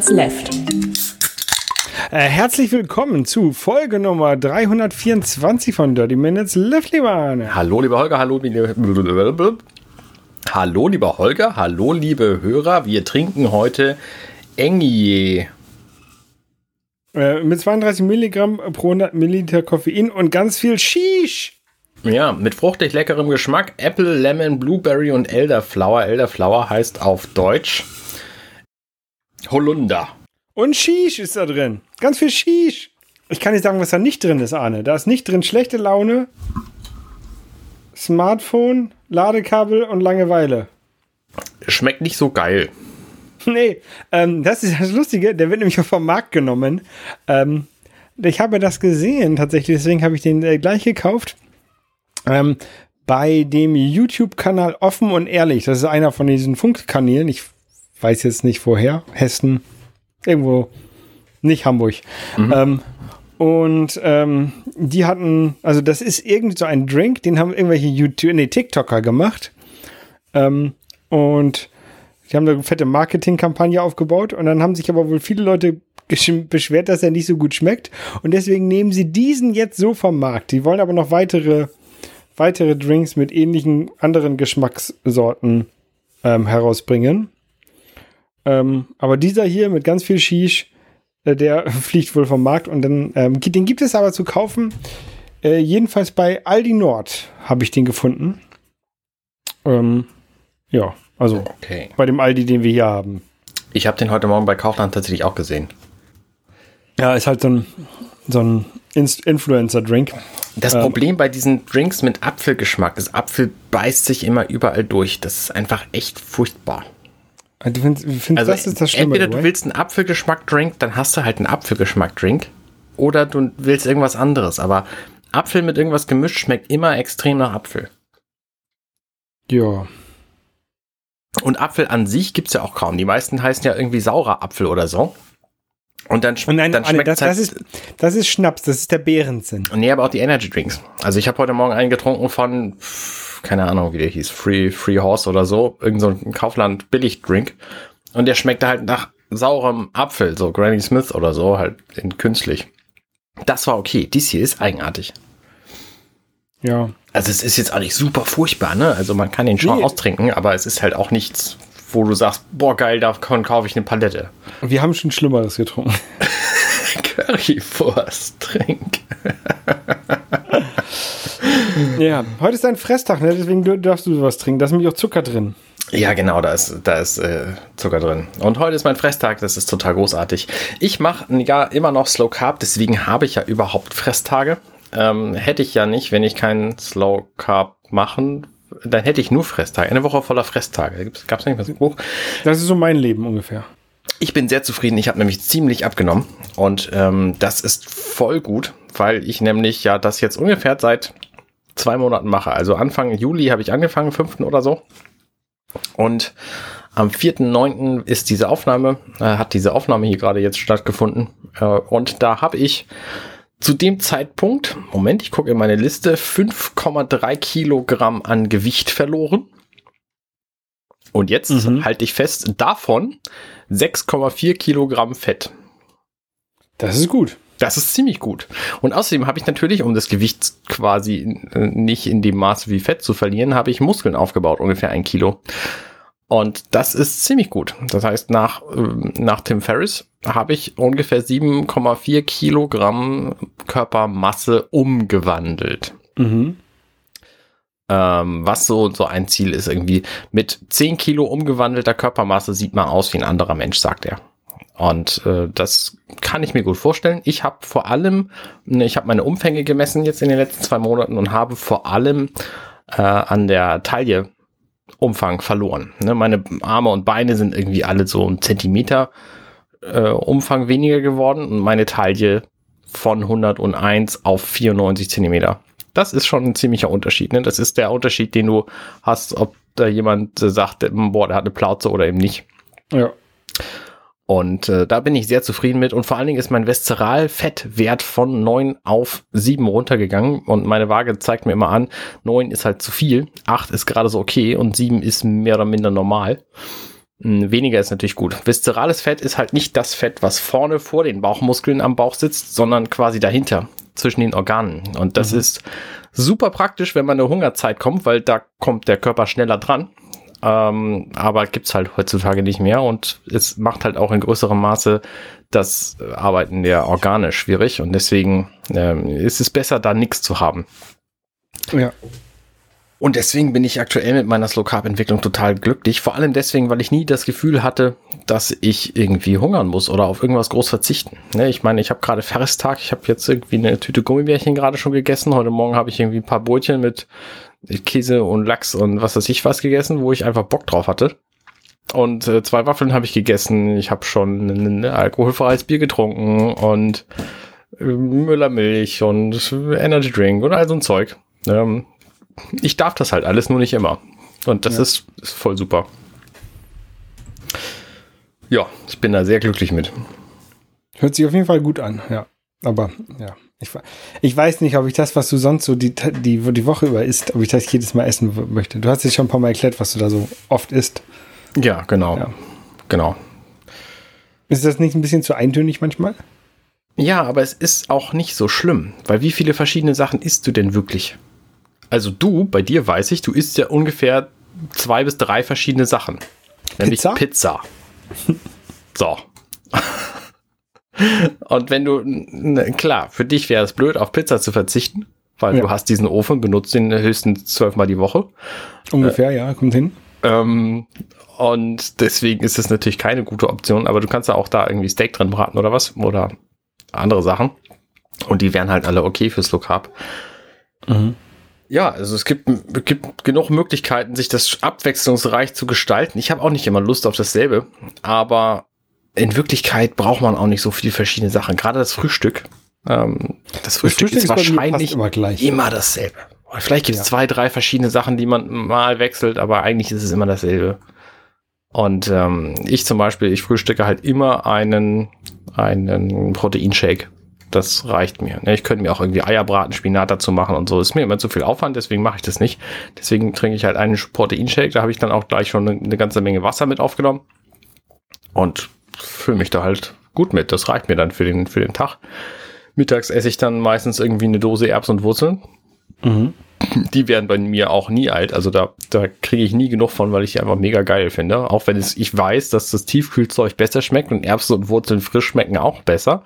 Minutes Left. Äh, herzlich willkommen zu Folge Nummer 324 von Dirty Minutes Left, lieber Arne. Hallo, lieber Holger, hallo, liebe, hallo, lieber Holger, hallo, liebe Hörer. Wir trinken heute Engie. Äh, mit 32 Milligramm pro 100 Milliliter Koffein und ganz viel Shish. Ja, mit fruchtig leckerem Geschmack. Apple, Lemon, Blueberry und Elderflower. Elderflower heißt auf Deutsch Holunder. Und Shish ist da drin. Ganz viel Shish. Ich kann nicht sagen, was da nicht drin ist, Arne. Da ist nicht drin schlechte Laune, Smartphone, Ladekabel und Langeweile. Schmeckt nicht so geil. Nee, ähm, das ist das Lustige. Der wird nämlich vom Markt genommen. Ähm, ich habe das gesehen tatsächlich, deswegen habe ich den äh, gleich gekauft. Ähm, bei dem YouTube-Kanal Offen und Ehrlich. Das ist einer von diesen Funkkanälen. Ich weiß jetzt nicht woher. Hessen. Irgendwo. Nicht Hamburg. Mhm. Ähm, und ähm, die hatten, also das ist irgend so ein Drink, den haben irgendwelche YouTube, nee, TikToker gemacht. Ähm, und die haben eine fette Marketingkampagne aufgebaut und dann haben sich aber wohl viele Leute beschwert, dass er nicht so gut schmeckt. Und deswegen nehmen sie diesen jetzt so vom Markt. Die wollen aber noch weitere, weitere Drinks mit ähnlichen anderen Geschmackssorten ähm, herausbringen. Ähm, aber dieser hier mit ganz viel Shish, äh, der fliegt wohl vom Markt und dann, ähm, den gibt es aber zu kaufen. Äh, jedenfalls bei Aldi Nord habe ich den gefunden. Ähm, ja, also Okay. bei dem Aldi, den wir hier haben. Ich habe den heute Morgen bei Kaufland tatsächlich auch gesehen. Ja, ist halt so ein, so ein Influencer-Drink. Das Ähm. Problem bei diesen Drinks mit Apfelgeschmack ist, Apfel beißt sich immer überall durch. Das ist einfach echt furchtbar. Du findest, du findest Also das ist das Schlimme, entweder du willst einen Apfelgeschmack-Drink, dann hast du halt einen Apfelgeschmack-Drink. Oder du willst irgendwas anderes. Aber Apfel mit irgendwas gemischt schmeckt immer extrem nach Apfel. Ja. Und Apfel an sich gibt's ja auch kaum. Die meisten heißen ja irgendwie saurer Apfel oder so. Und dann, schm Und nein, dann schmeckt das, halt, das, ist, das ist Schnaps, das ist der Bärensinn. Nee, aber auch die Energy Drinks. Also ich habe heute Morgen einen getrunken von, keine Ahnung, wie der hieß, Free, Free Horse oder so, irgend so ein Kaufland Billig-Drink. Und der schmeckte halt nach saurem Apfel, so Granny Smith oder so, halt in künstlich. Das war okay. Dies hier ist eigenartig. Ja. Also es ist jetzt auch nicht super furchtbar, ne? Also man kann den schon Nee. austrinken, aber es ist halt auch nichts, wo du sagst, boah geil, davon kaufe ich eine Palette. Wir haben schon Schlimmeres getrunken. Currywurst-Trink. ja. Heute ist dein Fresstag, ne? deswegen darfst du sowas trinken. Da ist nämlich auch Zucker drin. Ja, genau, da ist, da ist äh, Zucker drin. Und heute ist mein Fresstag, das ist total großartig. Ich mache ja immer noch Slow Carb, deswegen habe ich ja überhaupt Fresstage. Ähm, hätte ich ja nicht, wenn ich keinen Slow Carb machen, dann hätte ich nur Fresstage. Eine Woche voller Fresstage. Gab es nicht was im Buch? Das ist so mein Leben ungefähr. Ich bin sehr zufrieden. Ich habe nämlich ziemlich abgenommen. Und ähm, das ist voll gut, weil ich nämlich ja das jetzt ungefähr seit zwei Monaten mache. Also Anfang Juli habe ich angefangen, 5. oder so. Und am 4.9. ist diese Aufnahme, äh, hat diese Aufnahme hier gerade jetzt stattgefunden. Äh, und da habe ich zu dem Zeitpunkt, Moment, ich gucke in meine Liste, 5,3 Kilogramm an Gewicht verloren. Und jetzt Mhm. halte ich fest, davon 6,4 Kilogramm Fett. Das ist gut. Das ist ziemlich gut. Und außerdem habe ich natürlich, um das Gewicht quasi äh, nicht in dem Maße wie Fett zu verlieren, habe ich Muskeln aufgebaut, ungefähr ein Kilo. Und das ist ziemlich gut. Das heißt, nach, ähm, nach Tim Ferriss habe ich ungefähr 7,4 Kilogramm Körpermasse umgewandelt. Mhm. Ähm, was so, so ein Ziel ist irgendwie. Mit 10 Kilo umgewandelter Körpermasse sieht man aus wie ein anderer Mensch, sagt er. Und äh, das kann ich mir gut vorstellen. Ich habe vor allem, ne, ich habe meine Umfänge gemessen jetzt in den letzten zwei Monaten und habe vor allem äh, an der Taille Umfang verloren. Ne, meine Arme und Beine sind irgendwie alle so ein Zentimeter äh, Umfang weniger geworden und meine Taille von 101 auf 94 Zentimeter. Das ist schon ein ziemlicher Unterschied. Ne? Das ist der Unterschied, den du hast, ob da jemand äh, sagt, boah, der hat eine Plauze oder eben nicht. Ja. Und äh, da bin ich sehr zufrieden mit. Und vor allen Dingen ist mein Viszeralfettwert von 9 auf 7 runtergegangen. Und meine Waage zeigt mir immer an, 9 ist halt zu viel, 8 ist gerade so okay und 7 ist mehr oder minder normal. Hm, weniger ist natürlich gut. Viszerales Fett ist halt nicht das Fett, was vorne vor den Bauchmuskeln am Bauch sitzt, sondern quasi dahinter, zwischen den Organen. Und das mhm. ist super praktisch, wenn man eine Hungerzeit kommt, weil da kommt der Körper schneller dran. Ähm, aber gibt's halt heutzutage nicht mehr und es macht halt auch in größerem Maße das Arbeiten der Organe schwierig und deswegen ähm, ist es besser, da nichts zu haben. Ja. Und deswegen bin ich aktuell mit meiner Slow Carb Entwicklung total glücklich. Vor allem deswegen, weil ich nie das Gefühl hatte, dass ich irgendwie hungern muss oder auf irgendwas groß verzichten. Ne, ich meine, ich habe gerade Ferristag. Ich habe jetzt irgendwie eine Tüte Gummibärchen gerade schon gegessen. Heute Morgen habe ich irgendwie ein paar Brötchen mit Käse und Lachs und was weiß ich was gegessen, wo ich einfach Bock drauf hatte. Und äh, zwei Waffeln habe ich gegessen. Ich habe schon ein alkoholfreies Bier getrunken und äh, Müllermilch und Energy Drink und all so ein Zeug. Ähm, ich darf das halt alles, nur nicht immer. Und das ja. ist, ist voll super. Ja, ich bin da sehr glücklich mit. Hört sich auf jeden Fall gut an, ja. Aber ja, ich, ich weiß nicht, ob ich das, was du sonst so die, die, die Woche über isst, ob ich das jedes Mal essen möchte. Du hast es schon ein paar Mal erklärt, was du da so oft isst. Ja, genau. Ja. Genau. Ist das nicht ein bisschen zu eintönig manchmal? Ja, aber es ist auch nicht so schlimm, weil wie viele verschiedene Sachen isst du denn wirklich? Also du, bei dir weiß ich, du isst ja ungefähr zwei bis drei verschiedene Sachen. Nämlich Pizza. Pizza. so. Und wenn du, klar, für dich wäre es blöd, auf Pizza zu verzichten, weil ja. du hast diesen Ofen, benutzt den höchstens zwölfmal die Woche. Ungefähr, äh, ja, kommt hin. Ähm, und deswegen ist es natürlich keine gute Option, aber du kannst ja auch da irgendwie Steak drin braten oder was oder andere Sachen. Und die wären halt alle okay fürs Low Carb. Mhm. Ja, also es gibt, gibt genug Möglichkeiten, sich das abwechslungsreich zu gestalten. Ich habe auch nicht immer Lust auf dasselbe, aber in Wirklichkeit braucht man auch nicht so viele verschiedene Sachen. Gerade das Frühstück. Ähm, das Frühstück, das Frühstück ist, wahrscheinlich immer, gleich. immer dasselbe. Oder vielleicht gibt es ja. zwei, drei verschiedene Sachen, die man mal wechselt, aber eigentlich ist es immer dasselbe. Und ähm, ich zum Beispiel, ich frühstücke halt immer einen, einen Proteinshake. Das reicht mir. Ne? Ich könnte mir auch irgendwie Eierbraten, Spinat dazu machen und so. Ist mir immer zu viel Aufwand, deswegen mache ich das nicht. Deswegen trinke ich halt einen Proteinshake. Da habe ich dann auch gleich schon eine, eine ganze Menge Wasser mit aufgenommen. Und fühle mich da halt gut mit. Das reicht mir dann für den, für den Tag. Mittags esse ich dann meistens irgendwie eine Dose Erbsen und Wurzeln. Mhm die werden bei mir auch nie alt. Also da, da kriege ich nie genug von, weil ich die einfach mega geil finde. Auch wenn es, ich weiß, dass das Tiefkühlzeug besser schmeckt und Erbsen und Wurzeln frisch schmecken auch besser.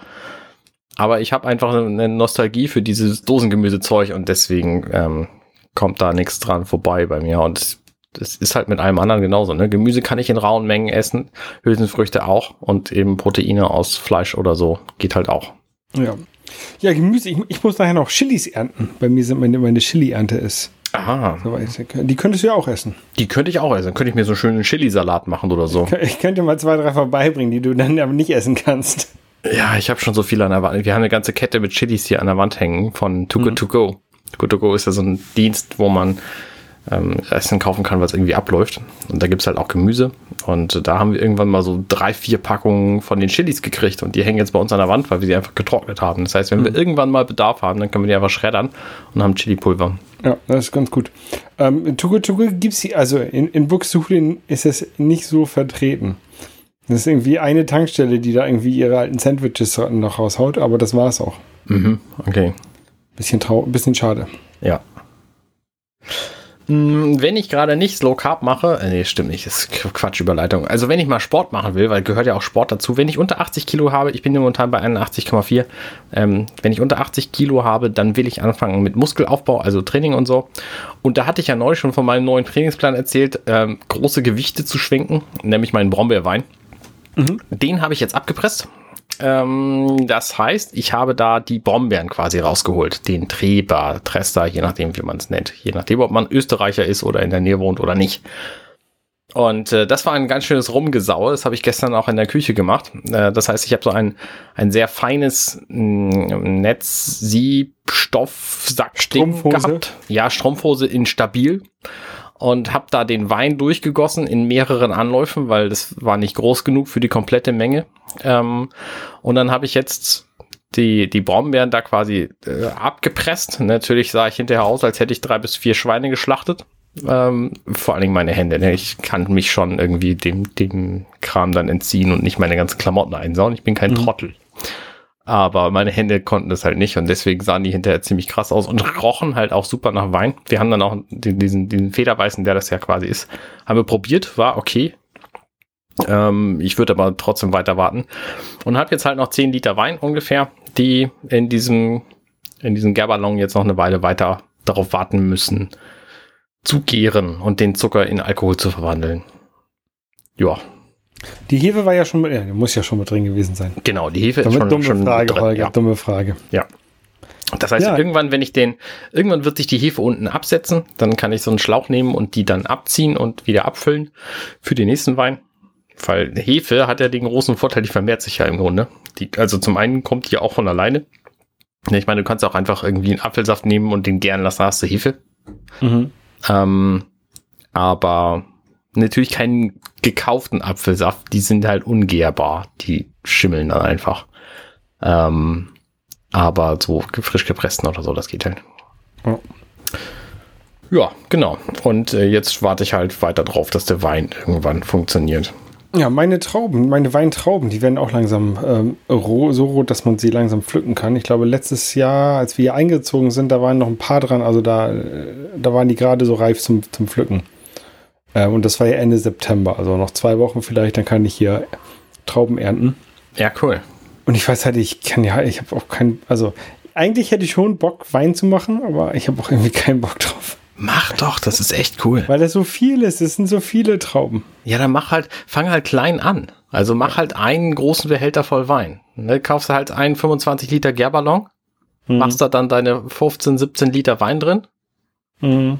Aber ich habe einfach eine Nostalgie für dieses Dosengemüsezeug und deswegen ähm, kommt da nichts dran vorbei bei mir. Und das ist halt mit allem anderen genauso. Ne? Gemüse kann ich in rauen Mengen essen, Hülsenfrüchte auch und eben Proteine aus Fleisch oder so geht halt auch. Ja, ja, Gemüse. Ich, ich, muss nachher noch Chilis ernten. Bei mir sind meine, meine Chili-Ernte ist. Aha. Die könntest du ja auch essen. Die könnte ich auch essen. Dann könnte ich mir so einen schönen Chili-Salat machen oder so. Ich könnte mal zwei, drei vorbeibringen, die du dann aber nicht essen kannst. Ja, ich habe schon so viele an der Wand. Wir haben eine ganze Kette mit Chilis hier an der Wand hängen von Too Good mhm. To Go. Too Good To Go ist ja so ein Dienst, wo man ähm, Essen kaufen kann, was irgendwie abläuft. Und da gibt's halt auch Gemüse. Und da haben wir irgendwann mal so drei, vier Packungen von den Chilis gekriegt und die hängen jetzt bei uns an der Wand, weil wir die einfach getrocknet haben. Das heißt, wenn mhm. wir irgendwann mal Bedarf haben, dann können wir die einfach schreddern und haben Chili-Pulver. Ja, das ist ganz gut. Ähm, Tugu Tugu gibt's hier, also in, in Buxtehude ist es nicht so vertreten. Das ist irgendwie eine Tankstelle, die da irgendwie ihre alten Sandwiches noch raushaut, aber das war's auch. Mhm, okay. Bisschen trau bisschen schade. Ja. Hm, wenn ich gerade nicht Slow Carb mache, äh, nee, stimmt nicht, das ist Quatschüberleitung. Also wenn ich mal Sport machen will, weil gehört ja auch Sport dazu, wenn ich unter 80 Kilo habe, ich bin momentan bei 81,4, ähm, wenn ich unter 80 Kilo habe, dann will ich anfangen mit Muskelaufbau, also Training und so. Und da hatte ich ja neulich schon von meinem neuen Trainingsplan erzählt, ähm, große Gewichte zu schwenken, nämlich meinen Brombeerwein. Mhm. Den habe ich jetzt abgepresst. Ähm, das heißt, ich habe da die Brombeeren quasi rausgeholt. Den Treber, Trester, je nachdem, wie man es nennt. Je nachdem, ob man Österreicher ist oder in der Nähe wohnt oder nicht. Und äh, das war ein ganz schönes Rumgesaue. Das habe ich gestern auch in der Küche gemacht. Äh, das heißt, ich habe so ein, ein sehr feines mm, Netz-Siebstoff-Sackding gehabt. Ja, Strumpfhose in stabil und habe da den Wein durchgegossen in mehreren Anläufen, weil das war nicht groß genug für die komplette Menge. Ähm, und dann habe ich jetzt die, die Brombeeren da quasi äh, abgepresst. Natürlich sah ich hinterher aus, als hätte ich drei bis vier Schweine geschlachtet. Ähm, vor allen Dingen meine Hände. Ne? Ich kann mich schon irgendwie dem, dem Kram dann entziehen und nicht meine ganzen Klamotten einsauen. Ich bin kein mhm. Trottel. Aber meine Hände konnten das halt nicht und deswegen sahen die hinterher ziemlich krass aus und rochen halt auch super nach Wein. Wir haben dann auch diesen, diesen Federweißen, der das ja quasi ist, haben wir probiert, war okay. Ähm, ich würde aber trotzdem weiter warten und habe jetzt halt noch 10 Liter Wein ungefähr, die in diesem, in diesem Gerballon jetzt noch eine Weile weiter darauf warten müssen, zu gären und den Zucker in Alkohol zu verwandeln. Ja, die Hefe war ja schon, ja, muss ja schon mit drin gewesen sein. Genau, die Hefe Damit ist schon, dumme schon Frage, drin. Holger, Ja. dumme Frage. ja. Das heißt, Ja. irgendwann, wenn ich den, irgendwann wird sich die Hefe unten absetzen, dann kann ich so einen Schlauch nehmen und die dann abziehen und wieder abfüllen für den nächsten Wein. Weil Hefe hat ja den großen Vorteil, die vermehrt sich ja im Grunde. Die, also zum einen kommt die auch von alleine. Ich meine, du kannst auch einfach irgendwie einen Apfelsaft nehmen und den gären lassen, hast du Hefe. Mhm. Ähm, aber natürlich keinen gekauften Apfelsaft, die sind halt ungärbar. Die schimmeln dann einfach. Ähm, aber so frisch gepressten oder so, das geht halt. Ja. Ja, genau. Und äh, jetzt warte ich halt weiter drauf, dass der Wein irgendwann funktioniert. Ja, meine Trauben, meine Weintrauben, die werden auch langsam ähm, roh, so rot, dass man sie langsam pflücken kann. Ich glaube, letztes Jahr, als wir hier eingezogen sind, da waren noch ein paar dran, also da, äh, da waren die gerade so reif zum, zum Pflücken. Ähm, und das war ja Ende September, also noch zwei Wochen vielleicht, dann kann ich hier Trauben ernten. Ja, cool. Und ich weiß halt, ich kann ja, ich habe auch keinen, also eigentlich hätte ich schon Bock, Wein zu machen, aber ich habe auch irgendwie keinen Bock drauf. Mach doch, das ist echt cool. Weil das so viel ist, es sind so viele Trauben. Ja, dann mach halt, fang halt klein an. Also mach halt einen großen Behälter voll Wein. Ne, kaufst du halt einen 25 Liter Gärballon, Mhm. machst da dann deine 15, 17 Liter Wein drin. Mhm.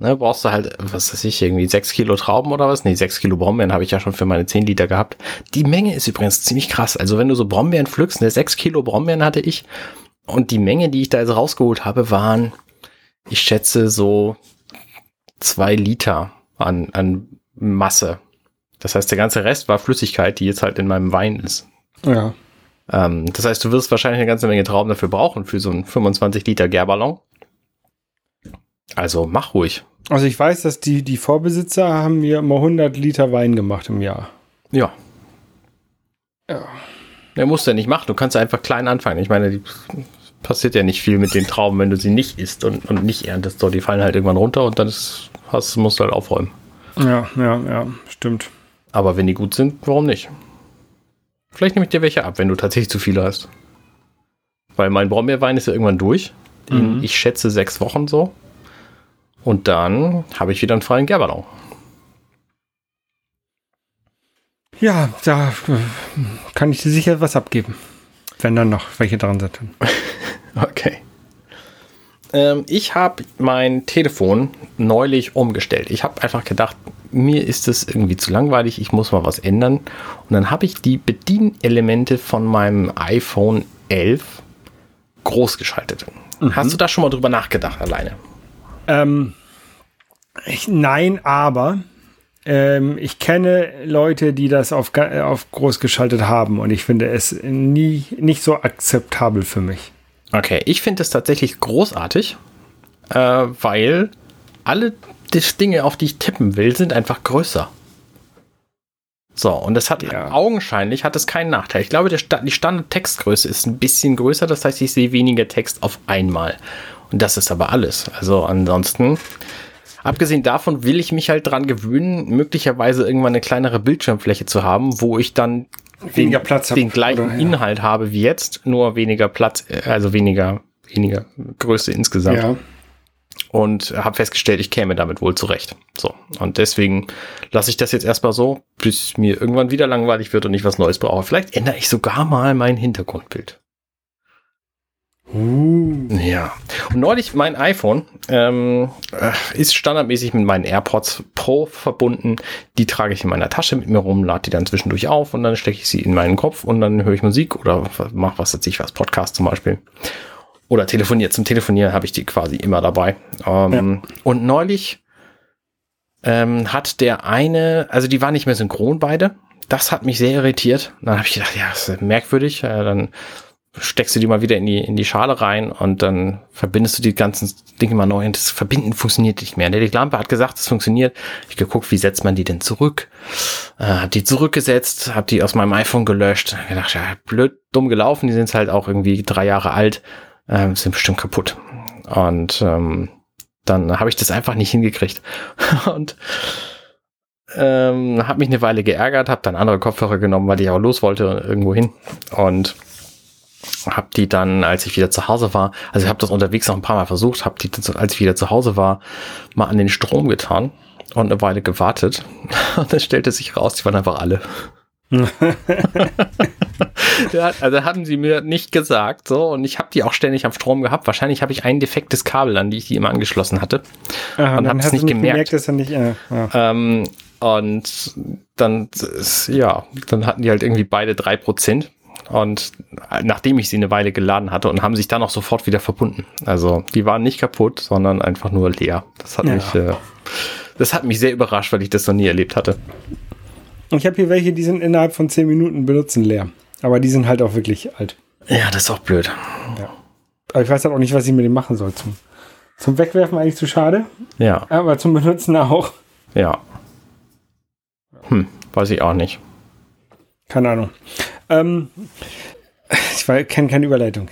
Ne, brauchst du halt, was weiß ich, irgendwie 6 Kilo Trauben oder was? Nee, 6 Kilo Brombeeren habe ich ja schon für meine 10 Liter gehabt. Die Menge ist übrigens ziemlich krass. Also wenn du so Brombeeren pflückst, ne, 6 Kilo Brombeeren hatte ich. Und die Menge, die ich da jetzt rausgeholt habe, waren, ich schätze, so zwei Liter an, an Masse. Das heißt, der ganze Rest war Flüssigkeit, die jetzt halt in meinem Wein ist. Ja. Ähm, das heißt, du wirst wahrscheinlich eine ganze Menge Trauben dafür brauchen, für so einen 25 Liter Gärballon. Also mach ruhig. Also ich weiß, dass die, die Vorbesitzer haben mir immer 100 Liter Wein gemacht im Jahr. Ja. Ja. Der musst du ja nicht machen. Du kannst einfach klein anfangen. Ich meine, die passiert ja nicht viel mit den Trauben, wenn du sie nicht isst und, und nicht erntest. So, die fallen halt irgendwann runter und dann ist, hast, musst du halt aufräumen. Ja, ja, ja, stimmt. Aber wenn die gut sind, warum nicht? Vielleicht nehme ich dir welche ab, wenn du tatsächlich zu viele hast. Weil mein Brombeerwein ist ja irgendwann durch. In, Mhm. Ich schätze sechs Wochen so. Und dann habe ich wieder einen freien Gärballon. Ja, da äh, kann ich dir sicher was abgeben. Wenn dann noch welche dran sind. Okay. Ähm, ich habe mein Telefon neulich umgestellt. Ich habe einfach gedacht, mir ist es irgendwie zu langweilig, ich muss mal was ändern. Und dann habe ich die Bedienelemente von meinem iPhone 11 groß geschaltet. Hast du da schon mal drüber nachgedacht alleine? Ähm, ich, nein, aber ähm, ich kenne Leute, die das auf, äh, auf groß geschaltet haben und ich finde es nie nicht so akzeptabel für mich. Okay, ich finde es tatsächlich großartig, äh, weil alle die Dinge, auf die ich tippen will, sind einfach größer. So, und das hat Ja. augenscheinlich hat es keinen Nachteil. Ich glaube, Sta die Standard-Textgröße ist ein bisschen größer, das heißt, ich sehe weniger Text auf einmal. Und das ist aber alles. Also ansonsten, abgesehen davon will ich mich halt dran gewöhnen, möglicherweise irgendwann eine kleinere Bildschirmfläche zu haben, wo ich dann Weniger den, Platz hab, den gleichen oder? Ja. Inhalt habe wie jetzt, nur weniger Platz, äh, also weniger, weniger Größe insgesamt Ja. und habe festgestellt, ich käme damit wohl zurecht. So, und deswegen lasse ich das jetzt erstmal so, bis mir irgendwann wieder langweilig wird und ich was Neues brauche. Vielleicht ändere ich sogar mal mein Hintergrundbild. Uh. Ja. Und neulich mein iPhone ähm, äh, ist standardmäßig mit meinen AirPods Pro verbunden. Die trage ich in meiner Tasche mit mir rum, lade die dann zwischendurch auf und dann stecke ich sie in meinen Kopf und dann höre ich Musik oder mache was weiß ich was, Podcast zum Beispiel. Oder telefoniert. Zum Telefonieren habe ich die quasi immer dabei. Ähm, Und neulich ähm, hat der eine, also die waren nicht mehr synchron beide. Das hat mich sehr irritiert. Dann habe ich gedacht, ja, das ist merkwürdig. Äh, dann steckst du die mal wieder in die, in die Schale rein und dann verbindest du die ganzen Dinge mal neu und das Verbinden funktioniert nicht mehr. Der Lampe hat gesagt, es funktioniert. Ich geguckt, wie setzt man die denn zurück? Äh, hab die zurückgesetzt, hab die aus meinem iPhone gelöscht. Hab gedacht, ja, blöd, dumm gelaufen, die sind halt auch irgendwie drei Jahre alt, äh, sind bestimmt kaputt. Und ähm, dann habe ich das einfach nicht hingekriegt. und ähm, habe mich eine Weile geärgert, habe dann andere Kopfhörer genommen, weil ich auch los wollte irgendwo hin und habe die dann, als ich wieder zu Hause war, also ich habe das unterwegs noch ein paar Mal versucht, habe die, als ich wieder zu Hause war, mal an den Strom getan und eine Weile gewartet und dann stellte sich raus, die waren einfach alle. also hatten sie mir nicht gesagt, so und ich habe die auch ständig am Strom gehabt. Wahrscheinlich habe ich ein defektes Kabel, an die ich die immer angeschlossen hatte Aha, und habe es nicht, gemerkt. gemerkt er nicht äh, ja. ähm, und dann ja, dann hatten die halt irgendwie beide drei Prozent und nachdem ich sie eine Weile geladen hatte und haben sich dann auch sofort wieder verbunden. Also die waren nicht kaputt, sondern einfach nur leer. Das hat ja. mich, äh, das hat mich sehr überrascht, weil ich das noch nie erlebt hatte. Ich habe hier welche, die sind innerhalb von zehn Minuten benutzen leer. Aber die sind halt auch wirklich alt. Ja, das ist auch blöd. Ja. Aber ich weiß halt auch nicht, was ich mit dem machen soll. Zum, zum Wegwerfen eigentlich zu schade. Ja. Aber zum Benutzen auch. Ja. Hm, weiß ich auch nicht. Keine Ahnung. Ähm, ich kenne keine Überleitung.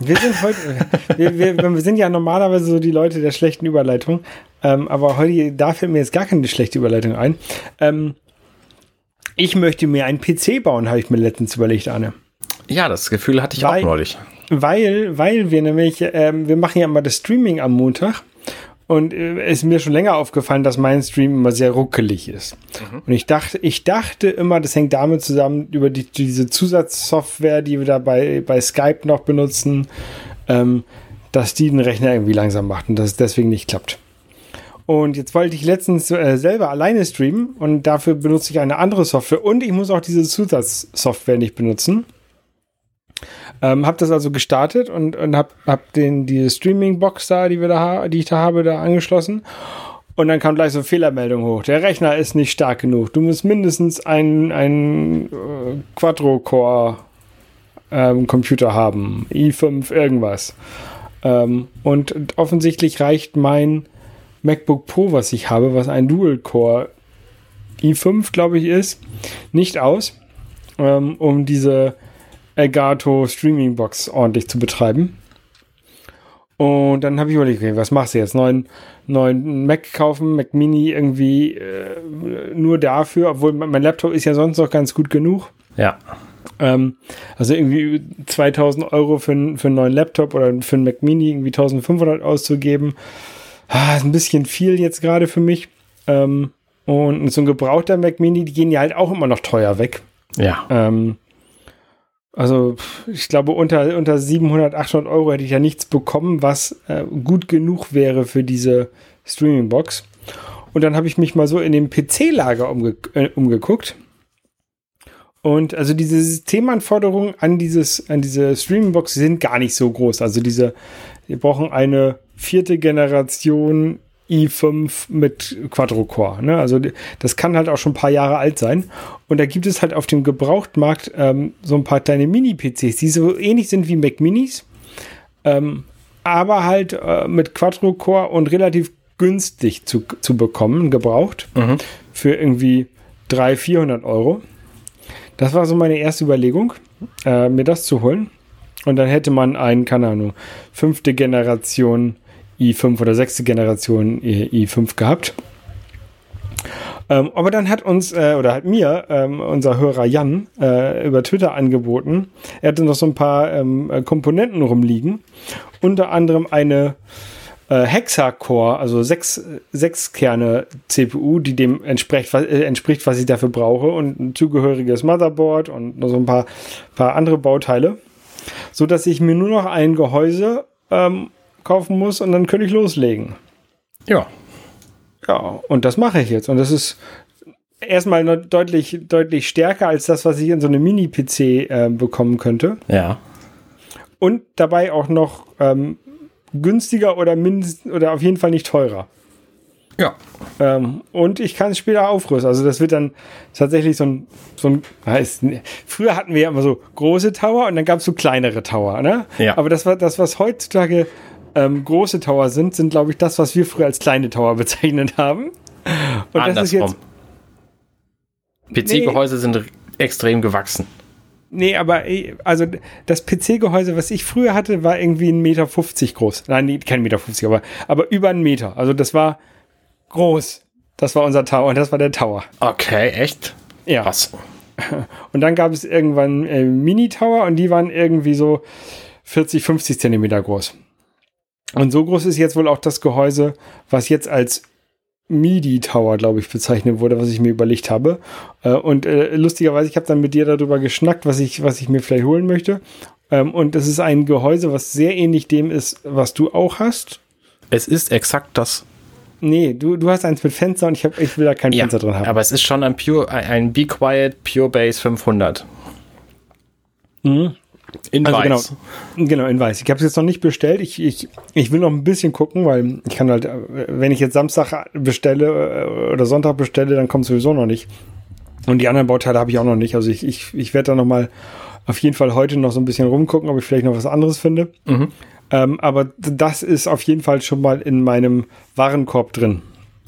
Wir sind heute, wir, wir, wir, sind ja normalerweise so die Leute der schlechten Überleitung, ähm, aber heute, da fällt mir jetzt gar keine schlechte Überleitung ein. Ähm, ich möchte mir einen PC bauen, habe ich mir letztens überlegt, Anne. Ja, das Gefühl hatte ich weil, auch neulich. Weil, weil wir nämlich, ähm, wir machen ja mal das Streaming am Montag und äh, ist mir schon länger aufgefallen, dass mein Stream immer sehr ruckelig ist. Mhm. Und ich dachte, ich dachte immer, das hängt damit zusammen, über die, diese Zusatzsoftware, die wir da bei, bei Skype noch benutzen, ähm, dass die den Rechner irgendwie langsam macht und dass es deswegen nicht klappt. Und jetzt wollte ich letztens äh, selber alleine streamen und dafür benutze ich eine andere Software und ich muss auch diese Zusatzsoftware nicht benutzen. Ähm, habe das also gestartet und, und habe hab den die Streaming-Box da, die wir da die ich da habe, da angeschlossen. Und dann kam gleich so eine Fehlermeldung hoch. Der Rechner ist nicht stark genug. Du musst mindestens einen, einen äh, Quadro-Core ähm, Computer haben. i5 irgendwas. Ähm, und offensichtlich reicht mein MacBook Pro, was ich habe, was ein Dual-Core i5, glaube ich, ist, nicht aus, ähm, um diese Elgato Streaming Box ordentlich zu betreiben. Und dann habe ich überlegt, okay, was machst du jetzt? Neuen, neuen Mac kaufen, Mac Mini irgendwie äh, nur dafür, obwohl mein Laptop ist ja sonst noch ganz gut genug. Ja. Ähm, also irgendwie 2000 Euro für, für einen neuen Laptop oder für einen Mac Mini irgendwie 1500 auszugeben, ah, ist ein bisschen viel jetzt gerade für mich. Ähm, und so ein gebrauchter Mac Mini, die gehen ja halt auch immer noch teuer weg. Ja. Ähm, also ich glaube, unter, unter 700, 800 Euro hätte ich ja nichts bekommen, was äh, gut genug wäre für diese Streaming-Box. Und dann habe ich mich mal so in dem PC-Lager umge äh, umgeguckt. Und also diese Systemanforderungen an, dieses, an diese Streaming-Box sind gar nicht so groß. Also diese, wir brauchen eine vierte Generation i5 mit Quadro-Core. Ne? Also das kann halt auch schon ein paar Jahre alt sein. Und da gibt es halt auf dem Gebrauchtmarkt ähm, so ein paar kleine Mini-PCs, die so ähnlich sind wie Mac Minis, ähm, aber halt äh, mit Quadro-Core und relativ günstig zu, zu bekommen, gebraucht, mhm. für irgendwie 300, 400 Euro. Das war so meine erste Überlegung, äh, mir das zu holen. Und dann hätte man einen, keine Ahnung, fünfte Generation i5 oder sechste Generation i5 gehabt. Ähm, aber dann hat uns, äh, oder hat mir, ähm, unser Hörer Jan äh, über Twitter angeboten, er hatte noch so ein paar ähm, Komponenten rumliegen. Unter anderem eine äh, Hexacore, also sechs, sechs Kerne CPU, die dem entspricht, was, äh, entspricht, was ich dafür brauche und ein zugehöriges Motherboard und noch so ein paar, paar andere Bauteile, so dass ich mir nur noch ein Gehäuse ähm, kaufen muss und dann könnte ich loslegen. Ja. Ja, und das mache ich jetzt. Und das ist erstmal deutlich, deutlich stärker als das, was ich in so einem Mini-PC äh, bekommen könnte. Ja. Und dabei auch noch ähm, günstiger oder mindestens oder auf jeden Fall nicht teurer. Ja. Ähm, und ich kann es später aufrüsten. Also das wird dann tatsächlich so ein, so ein heißt, früher hatten wir ja immer so große Tower und dann gab es so kleinere Tower, ne? Ja. Aber das war das, was heutzutage ähm, große Tower sind, sind, glaube ich, das, was wir früher als kleine Tower bezeichnet haben. Und das ist Andersrum. jetzt. PC-Gehäuse sind extrem gewachsen. Nee, aber eh, also das PC-Gehäuse, was ich früher hatte, war irgendwie 1,50 Meter groß. Nein, nee, kein Meter, 50, aber, aber über einen Meter. Also das war groß. Das war unser Tower und das war der Tower. Okay, echt? Ja. Krass. Und dann gab es irgendwann äh, Mini-Tower und die waren irgendwie so 40, 50 Zentimeter groß. Und so groß ist jetzt wohl auch das Gehäuse, was jetzt als MIDI-Tower, glaube ich, bezeichnet wurde, was ich mir überlegt habe. Äh, und äh, lustigerweise, ich habe dann mit dir darüber geschnackt, was ich, was ich mir vielleicht holen möchte. Ähm, und das ist ein Gehäuse, was sehr ähnlich dem ist, was du auch hast. Es ist exakt das. Nee, du, du hast eins mit Fenster und ich, hab, ich will da kein Fenster drin haben. aber es ist schon ein Pure, ein Be Quiet Pure Base 500. Mhm. In Also weiß. genau, genau, in weiß. Ich habe es jetzt noch nicht bestellt. Ich, ich, ich will noch ein bisschen gucken, weil ich kann halt, wenn ich jetzt Samstag bestelle äh, oder Sonntag bestelle, dann kommt sowieso noch nicht. Und die anderen Bauteile habe ich auch noch nicht. Also ich, ich, ich werde da noch mal auf jeden Fall heute noch so ein bisschen rumgucken, ob ich vielleicht noch was anderes finde. Mhm. Ähm, aber das ist auf jeden Fall schon mal in meinem Warenkorb drin.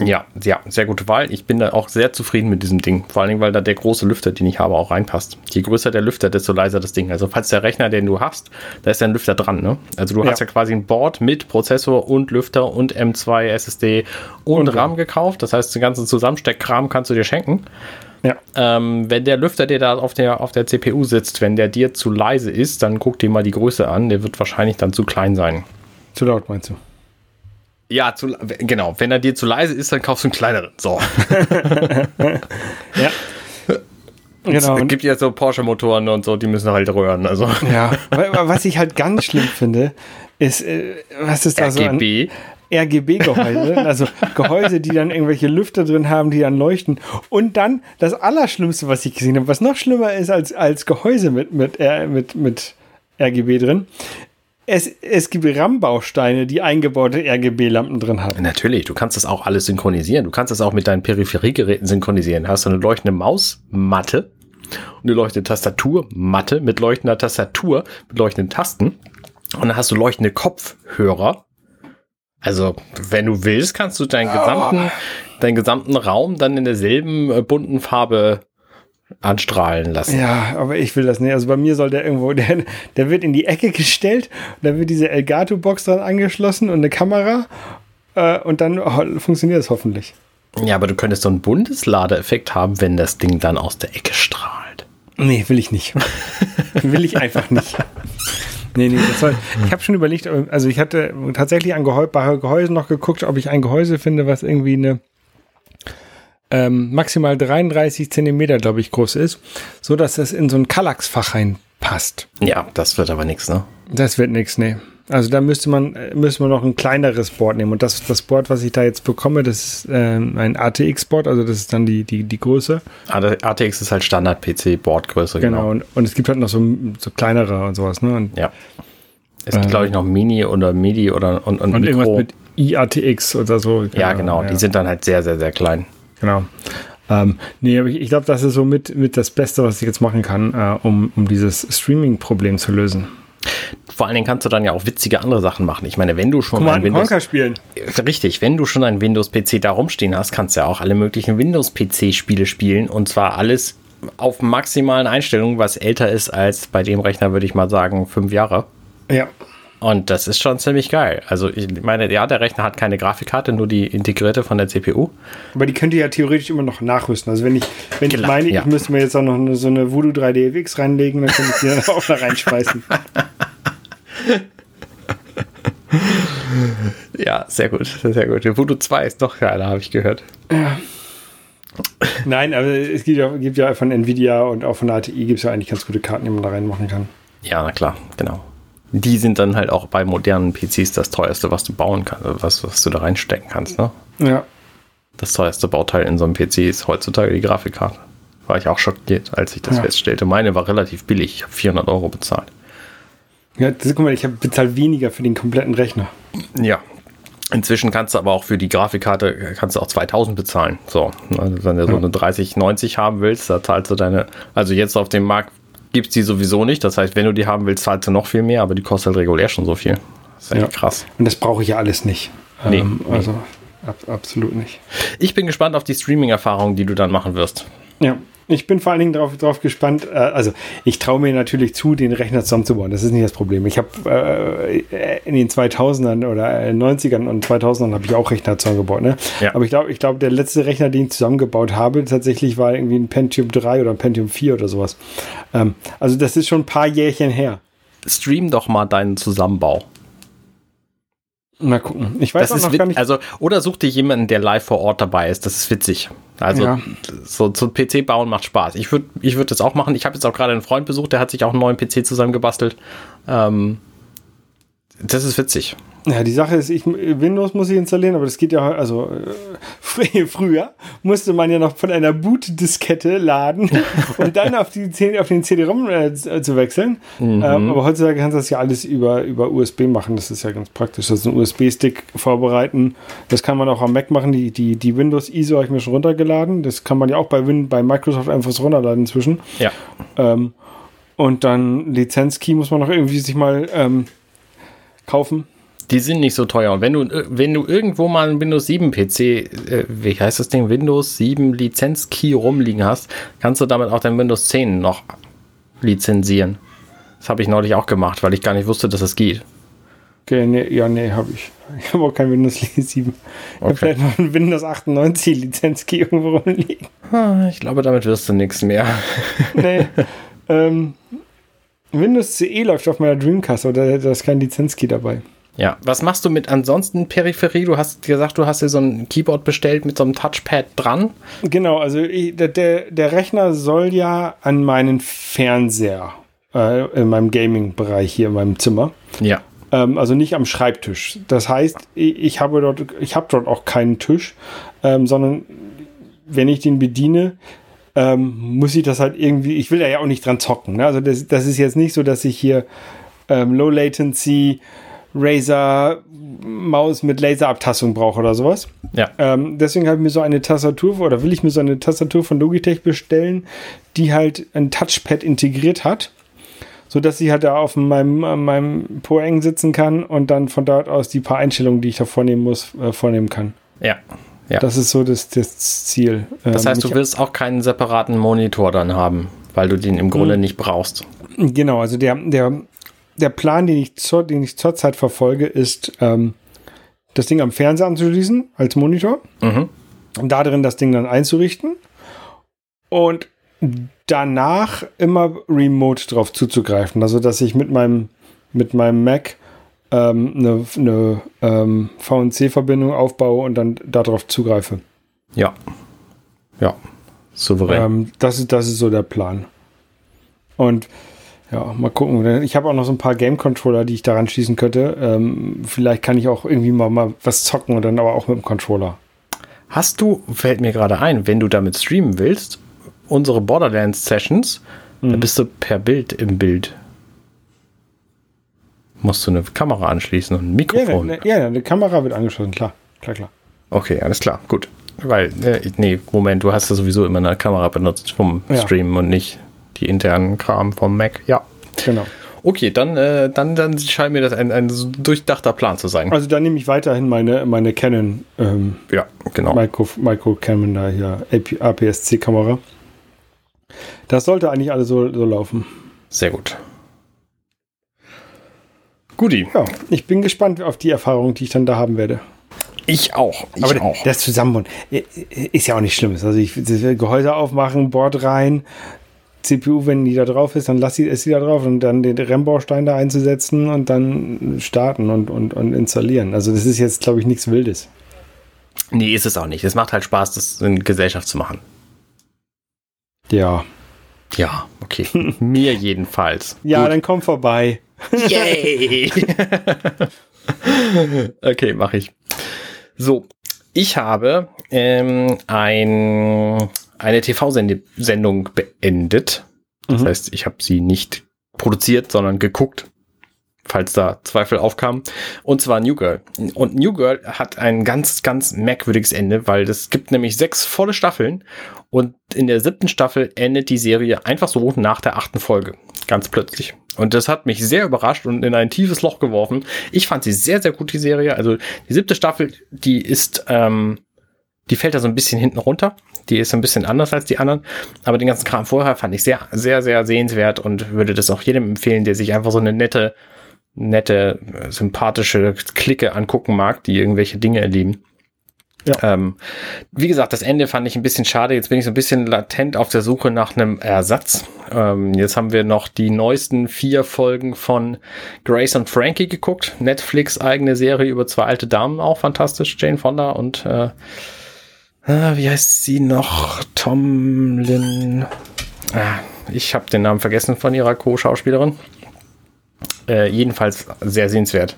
Ja, ja, sehr gute Wahl. Ich bin da auch sehr zufrieden mit diesem Ding. Vor allen Dingen, weil da der große Lüfter, den ich habe, auch reinpasst. Je größer der Lüfter, desto leiser das Ding. Also falls der Rechner, den du hast, da ist ja ein Lüfter dran, ne? Also du Ja. hast ja quasi ein Board mit Prozessor und Lüfter und M2 SSD und, Und RAM gekauft. Das heißt, den ganzen Zusammensteckkram kannst du dir schenken. Ja. Ähm, wenn der Lüfter, der da auf der, auf der CPU sitzt, wenn der dir zu leise ist, dann guck dir mal die Größe an. Der wird wahrscheinlich dann zu klein sein. Zu laut meinst du? Ja, zu, genau. Wenn er dir zu leise ist, dann kaufst du einen kleineren. So. Ja. genau. Es gibt ja so Porsche-Motoren und so, die müssen halt röhren. Also ja. Was ich halt ganz schlimm finde, ist, äh, was ist da so an, RGB. RGB-Gehäuse, also Gehäuse, die dann irgendwelche Lüfter drin haben, die dann leuchten. Und dann das Allerschlimmste, was ich gesehen habe, was noch schlimmer ist als, als Gehäuse mit, mit, mit, mit RGB drin. Es, es gibt RAM-Bausteine, die eingebaute RGB-Lampen drin haben. Natürlich, du kannst das auch alles synchronisieren. Du kannst das auch mit deinen Peripheriegeräten synchronisieren. Hast du eine leuchtende Mausmatte und eine leuchtende Tastaturmatte mit leuchtender Tastatur, mit leuchtenden Tasten. Und dann hast du leuchtende Kopfhörer. Also, wenn du willst, kannst du deinen gesamten, deinen gesamten Raum dann in derselben äh, bunten Farbe anstrahlen lassen. Ja, aber ich will das nicht. Also bei mir soll der irgendwo, der, der wird in die Ecke gestellt und dann wird diese Elgato-Box dran angeschlossen und eine Kamera äh, und dann oh, funktioniert es hoffentlich. Ja, aber du könntest so einen Bundesladeeffekt haben, wenn das Ding dann aus der Ecke strahlt. Nee, will ich nicht. will ich einfach nicht. Nee, nee, das soll, ich habe schon überlegt, also ich hatte tatsächlich an Gehäu bei Gehäusen noch geguckt, ob ich ein Gehäuse finde, was irgendwie eine ähm, maximal 33 Zentimeter, glaube ich, groß ist, so dass das in so ein Kallax-Fach reinpasst. Ja, das wird aber nichts, ne? Das wird nichts, nee. Also da müsste man, äh, müsste man noch ein kleineres Board nehmen. Und das, das Board, was ich da jetzt bekomme, das ist ähm, ein ATX-Board, also das ist dann die, die, die Größe. ATX ist halt Standard-PC-Bordgröße, Genau. genau. Und, und es gibt halt noch so, so kleinere und sowas, ne? Und, Ja. Es gibt, glaube ich, noch Mini oder MIDI oder und, und, und irgendwas Mikro. mit IATX oder so. ja, genau. Die sind dann halt sehr, sehr, sehr klein. Genau. Ähm, nee, aber ich, ich glaube, das ist so mit, mit das Beste, was ich jetzt machen kann, äh, um, um dieses Streaming-Problem zu lösen. Vor allen Dingen kannst du dann ja auch witzige andere Sachen machen. Ich meine, wenn du schon ein Command Windows, Conquer spielen. richtig, wenn du schon ein Windows-PC da rumstehen hast, kannst du ja auch alle möglichen Windows-PC-Spiele spielen und zwar alles auf maximalen Einstellungen, was älter ist als bei dem Rechner, würde ich mal sagen, fünf Jahre. Ja. Und das ist schon ziemlich geil. Also ich meine, ja, der Rechner hat keine Grafikkarte, nur die integrierte von der CPU. Aber die könnt ihr ja theoretisch immer noch nachrüsten. Also wenn ich, wenn ich Klar, meine, ja. ich müsste mir jetzt auch noch eine, so eine Voodoo 3DFX reinlegen, dann könnte ich die dann auch da reinschmeißen. Ja, sehr gut, sehr gut. Der Voodoo 2 ist noch geiler, habe ich gehört. Nein, aber es gibt ja, gibt ja von Nvidia und auch von der ATI gibt es ja eigentlich ganz gute Karten, die man da reinmachen kann. Ja, na klar, genau. Die sind dann halt auch bei modernen PCs das teuerste, was du bauen kannst, was, was du da reinstecken kannst. Ne? Ja. Das teuerste Bauteil in so einem PC ist heutzutage die Grafikkarte. War ich auch schockiert, als ich das Ja. feststellte. Meine war relativ billig. Ich habe 400 Euro bezahlt. Ja, guck mal, ich habe bezahlt weniger für den kompletten Rechner. Ja. Inzwischen kannst du aber auch für die Grafikkarte äh, kannst du auch 2000 bezahlen. So, also wenn du so eine 3090 haben willst, da zahlst du deine, also jetzt auf dem Markt gibt's die sowieso nicht. Das heißt, wenn du die haben willst, zahlst du noch viel mehr, aber die kostet halt regulär schon so viel. Das ist echt Ja. krass. Und das brauche ich ja alles nicht. Nee, Ähm, nee. Also ab, absolut nicht. Ich bin gespannt auf die Streaming-Erfahrung, die du dann machen wirst. Ja, ich bin vor allen Dingen darauf drauf gespannt. Äh, also, ich traue mir natürlich zu, den Rechner zusammenzubauen. Das ist nicht das Problem. Ich habe äh, in den 2000ern oder äh, 90ern und 2000ern habe ich auch Rechner zusammengebaut. Ne? Ja. Aber ich glaube, ich glaube, der letzte Rechner, den ich zusammengebaut habe, tatsächlich war irgendwie ein Pentium 3 oder ein Pentium 4 oder sowas. Ähm, also, das ist schon ein paar Jährchen her. Stream doch mal deinen Zusammenbau. Mal gucken. Ich weiß Das auch noch gar nicht. also oder such dir jemanden, der live vor Ort dabei ist. Das ist witzig. Also Ja. so so PC bauen macht Spaß. Ich würde ich würde das auch machen. Ich habe jetzt auch gerade einen Freund besucht, der hat sich auch einen neuen PC zusammengebastelt. Ähm, das ist witzig. Ja, die Sache ist, ich, Windows muss ich installieren, aber das geht ja, also äh, frü- früher musste man ja noch von einer Boot-Diskette laden, um dann auf, die, auf den CD-ROM äh, z- zu wechseln. Ähm, aber heutzutage kannst du das ja alles über, über USB machen. Das ist ja ganz praktisch. Das ist ein USB-Stick vorbereiten. Das kann man auch am Mac machen. Die, die, die Windows ISO habe ich mir schon runtergeladen. Das kann man ja auch bei, Win bei Microsoft einfach so runterladen inzwischen. Ja. Ähm, und dann Lizenzkey muss man noch irgendwie sich mal ähm, kaufen. Die sind nicht so teuer. Und wenn du, wenn du irgendwo mal einen Windows 7 PC, äh, wie heißt das Ding, Windows 7 Lizenz-Key rumliegen hast, kannst du damit auch dein Windows 10 noch lizenzieren. Das habe ich neulich auch gemacht, weil ich gar nicht wusste, dass es geht. Okay, nee, ja, nee, habe ich. Ich habe auch kein Windows 7. Ich habe Okay. vielleicht noch ein Windows 98 Lizenzkey irgendwo rumliegen. Ich glaube, damit wirst du nichts mehr. Nee. ähm, Windows CE läuft auf meiner Dreamcast, oder da ist kein Lizenzkey dabei. Ja, was machst du mit ansonsten Peripherie? Du hast gesagt, du hast dir so ein Keyboard bestellt mit so einem Touchpad dran. Genau, also ich, der, der, der Rechner soll ja an meinen Fernseher äh, in meinem Gaming-Bereich hier in meinem Zimmer. Ja. Ähm, also nicht am Schreibtisch. Das heißt, ich, ich habe dort, ich habe dort auch keinen Tisch, ähm, sondern wenn ich den bediene, ähm, muss ich das halt irgendwie, ich will da ja auch nicht dran zocken. Ne? Also das, das ist jetzt nicht so, dass ich hier ähm, Low Latency Razer Maus mit Laserabtastung brauche oder sowas. Ja. Ähm, deswegen habe ich mir so eine Tastatur oder will ich mir so eine Tastatur von Logitech bestellen, die halt ein Touchpad integriert hat, so dass ich halt da auf meinem, meinem Poeng sitzen kann und dann von dort aus die paar Einstellungen, die ich da vornehmen muss, äh, vornehmen kann. Ja. Ja. Das ist so das, das Ziel. Das Ähm, heißt, du wirst auch keinen separaten Monitor dann haben, weil du den im Grunde nicht brauchst. Genau, also der, der, der Plan, den ich, zur, den ich zurzeit verfolge, ist, ähm, das Ding am Fernseher anzuschließen als Monitor Mhm. und da drin das Ding dann einzurichten und danach immer remote drauf zuzugreifen. Also, dass ich mit meinem, mit meinem Mac ähm, eine, eine ähm, VNC-Verbindung aufbaue und dann darauf zugreife. Ja. Ja. Souverän. Ähm, das, ist, das ist so der Plan. Und ja, mal gucken. Ich habe auch noch so ein paar Game-Controller, die ich daran schließen könnte. Ähm, vielleicht kann ich auch irgendwie mal, mal was zocken und dann aber auch mit dem Controller. Hast du, fällt mir gerade ein, wenn du damit streamen willst, unsere Borderlands Sessions, Mhm. dann bist du per Bild im Bild. Musst du eine Kamera anschließen und ein Ja, Mikrofon. ne, ja, eine Kamera wird angeschlossen, klar. Klar, klar. Okay, alles klar, gut. Weil, äh, nee, Moment, du hast ja sowieso immer eine Kamera benutzt vom Ja. Streamen und nicht die internen Kram vom Mac. Ja. Genau. Okay, dann, äh, dann, dann scheint mir das ein, ein durchdachter Plan zu sein. Also da nehme ich weiterhin meine, meine Canon ähm, Ja, genau. Micro, Micro Canon da hier, APS-C-Kamera. Das sollte eigentlich alles so, so laufen. Sehr gut. Guti. Ja, ich bin gespannt auf die Erfahrung, die ich dann da haben werde. Ich auch. Ich Aber auch. das Zusammenbauen äh, ist ja auch nicht schlimm. Also ich Gehäuse aufmachen, Board rein, CPU, wenn die da drauf ist, dann lass sie, ist sie da drauf und dann den RAM-Baustein da einzusetzen und dann starten und, und, und installieren. Also das ist jetzt, glaube ich, nichts Wildes. Nee, ist es auch nicht. Es macht halt Spaß, das in Gesellschaft zu machen. Ja. Ja, okay. Mir jedenfalls. Ja, Gut. dann komm vorbei. Yay! okay, mache ich. So, ich habe ähm, ein, eine TV-Sendung beendet. Das Mhm. heißt, ich habe sie nicht produziert, sondern geguckt, falls da Zweifel aufkamen. Und zwar New Girl. Und New Girl hat ein ganz, ganz merkwürdiges Ende, weil es gibt nämlich sechs volle Staffeln und in der siebten Staffel endet die Serie einfach so nach der achten Folge. Ganz plötzlich. Und das hat mich sehr überrascht und in ein tiefes Loch geworfen. Ich fand sie sehr, sehr gut, die Serie. Also die siebte Staffel, die ist, ähm, die fällt da so ein bisschen hinten runter. Die ist ein bisschen anders als die anderen. Aber den ganzen Kram vorher fand ich sehr, sehr, sehr sehenswert und würde das auch jedem empfehlen, der sich einfach so eine nette, nette, sympathische Clique angucken mag, die irgendwelche Dinge erleben. Ja. Ähm, wie gesagt, das Ende fand ich ein bisschen schade. Jetzt bin ich so ein bisschen latent auf der Suche nach einem Ersatz. Ähm, jetzt haben wir noch die neuesten vier Folgen von Grace und Frankie geguckt. Netflix eigene Serie über zwei alte Damen, auch fantastisch. Jane Fonda und äh, äh wie heißt sie noch? Tomlin. Ah, ich habe den Namen vergessen von ihrer Co-Schauspielerin. Äh, jedenfalls sehr sehenswert.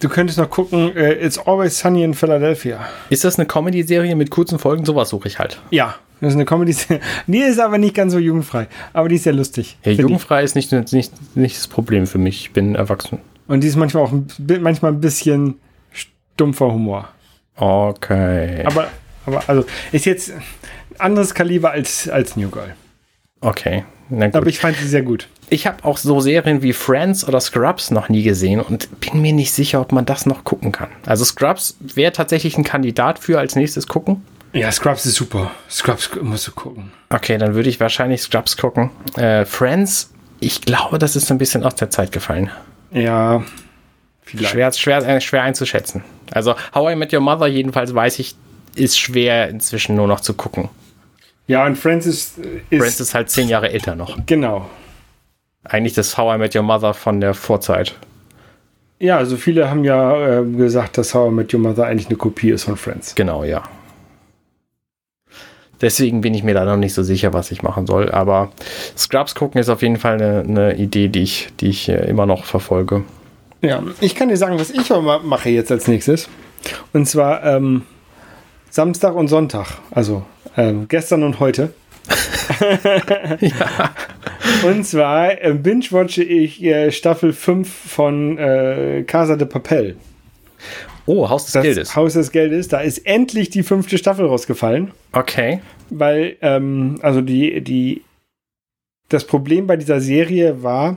Du könntest noch gucken, uh, It's Always Sunny in Philadelphia. Ist das eine Comedy-Serie mit kurzen Folgen? Sowas suche ich halt. Ja, das ist eine Comedy-Serie. Die ist aber nicht ganz so jugendfrei. Aber die ist sehr lustig. Ja, jugendfrei ist nicht, nicht, nicht das Problem für mich. Ich bin erwachsen. Und die ist manchmal auch manchmal ein bisschen stumpfer Humor. Okay. Aber, aber also ist jetzt ein anderes Kaliber als, als New Girl. Okay. Aber ich fand sie sehr gut. Ich habe auch so Serien wie Friends oder Scrubs noch nie gesehen und bin mir nicht sicher, ob man das noch gucken kann. Also Scrubs wäre tatsächlich ein Kandidat für als nächstes gucken. Ja, Scrubs ist super. Scrubs musst du gucken. Okay, dann würde ich wahrscheinlich Scrubs gucken. Äh, Friends, ich glaube, das ist ein bisschen aus der Zeit gefallen. Ja, vielleicht. Schwer, schwer, äh, schwer einzuschätzen. Also How I Met Your Mother jedenfalls weiß ich, ist schwer inzwischen nur noch zu gucken. Ja, und Francis ist. Francis ist halt zehn Jahre älter noch. Genau. Eigentlich das How I Met Your Mother von der Vorzeit. Ja, also viele haben ja äh, gesagt, dass How I Met Your Mother eigentlich eine Kopie ist von Friends. Genau, ja. Deswegen bin ich mir da noch nicht so sicher, was ich machen soll. Aber Scrubs gucken ist auf jeden Fall eine, eine Idee, die ich, die ich äh, immer noch verfolge. Ja, ich kann dir sagen, was ich mache jetzt als nächstes. Und zwar ähm, Samstag und Sonntag. Also ähm, gestern und heute. ja. Und zwar äh, binge-watche ich äh, Staffel 5 von äh, Casa de Papel. Oh, Haus des das Geldes. Haus des Geldes. Da ist endlich die fünfte Staffel rausgefallen. Okay. Weil, ähm, also die, die, das Problem bei dieser Serie war,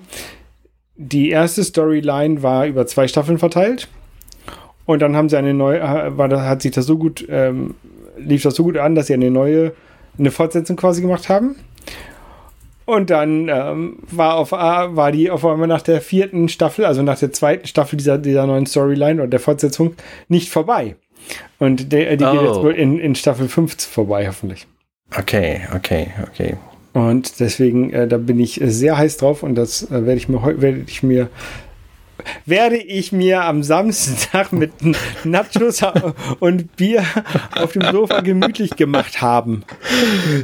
die erste Storyline war über zwei Staffeln verteilt. Und dann haben sie eine neue, äh, war, hat sich das so gut ähm, lief das so gut an, dass sie eine neue, eine Fortsetzung quasi gemacht haben. Und dann ähm, war, auf, war die auf einmal nach der vierten Staffel, also nach der zweiten Staffel dieser, dieser neuen Storyline oder der Fortsetzung, nicht vorbei. Und der, die oh. geht jetzt oh. wohl in, in Staffel 5 vorbei, hoffentlich. Okay, okay, okay. Und deswegen, äh, da bin ich sehr heiß drauf und das äh, werde ich mir werde ich mir werde ich mir am Samstag mit Nachos und Bier auf dem Sofa gemütlich gemacht haben.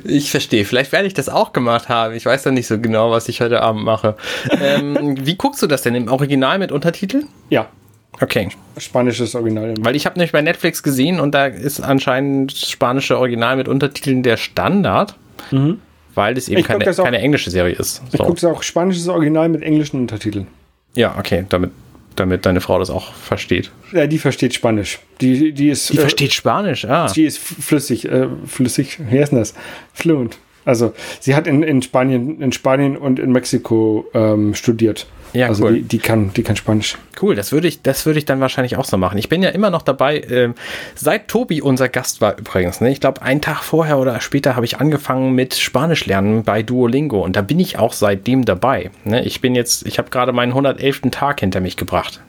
Ich verstehe. Vielleicht werde ich das auch gemacht haben. Ich weiß noch nicht so genau, was ich heute Abend mache. Ähm, wie guckst du das denn? Im Original mit Untertiteln? Ja. Okay. Spanisches Original. Weil ich habe nämlich bei Netflix gesehen und da ist anscheinend spanische Original mit Untertiteln der Standard. Mhm. Weil es eben keine, auch, keine, englische Serie ist. So. Ich gucke es auch spanisches Original mit englischen Untertiteln. Ja, okay, damit, damit deine Frau das auch versteht. Ja, die versteht Spanisch. Die, die ist. Die äh, versteht Spanisch, ah. Die ist flüssig, äh, flüssig, wie heißt denn das? Fluent. Also sie hat in, in Spanien, in Spanien und in Mexiko ähm, studiert. Ja, also cool. die, die, kann, die kann Spanisch. Cool, das würde ich, das würde ich dann wahrscheinlich auch so machen. Ich bin ja immer noch dabei, äh, seit Tobi unser Gast war übrigens, ne? ich glaube, einen Tag vorher oder später habe ich angefangen mit Spanisch lernen bei Duolingo und da bin ich auch seitdem dabei. Ne? Ich bin jetzt, ich habe gerade meinen 111. Tag hinter mich gebracht.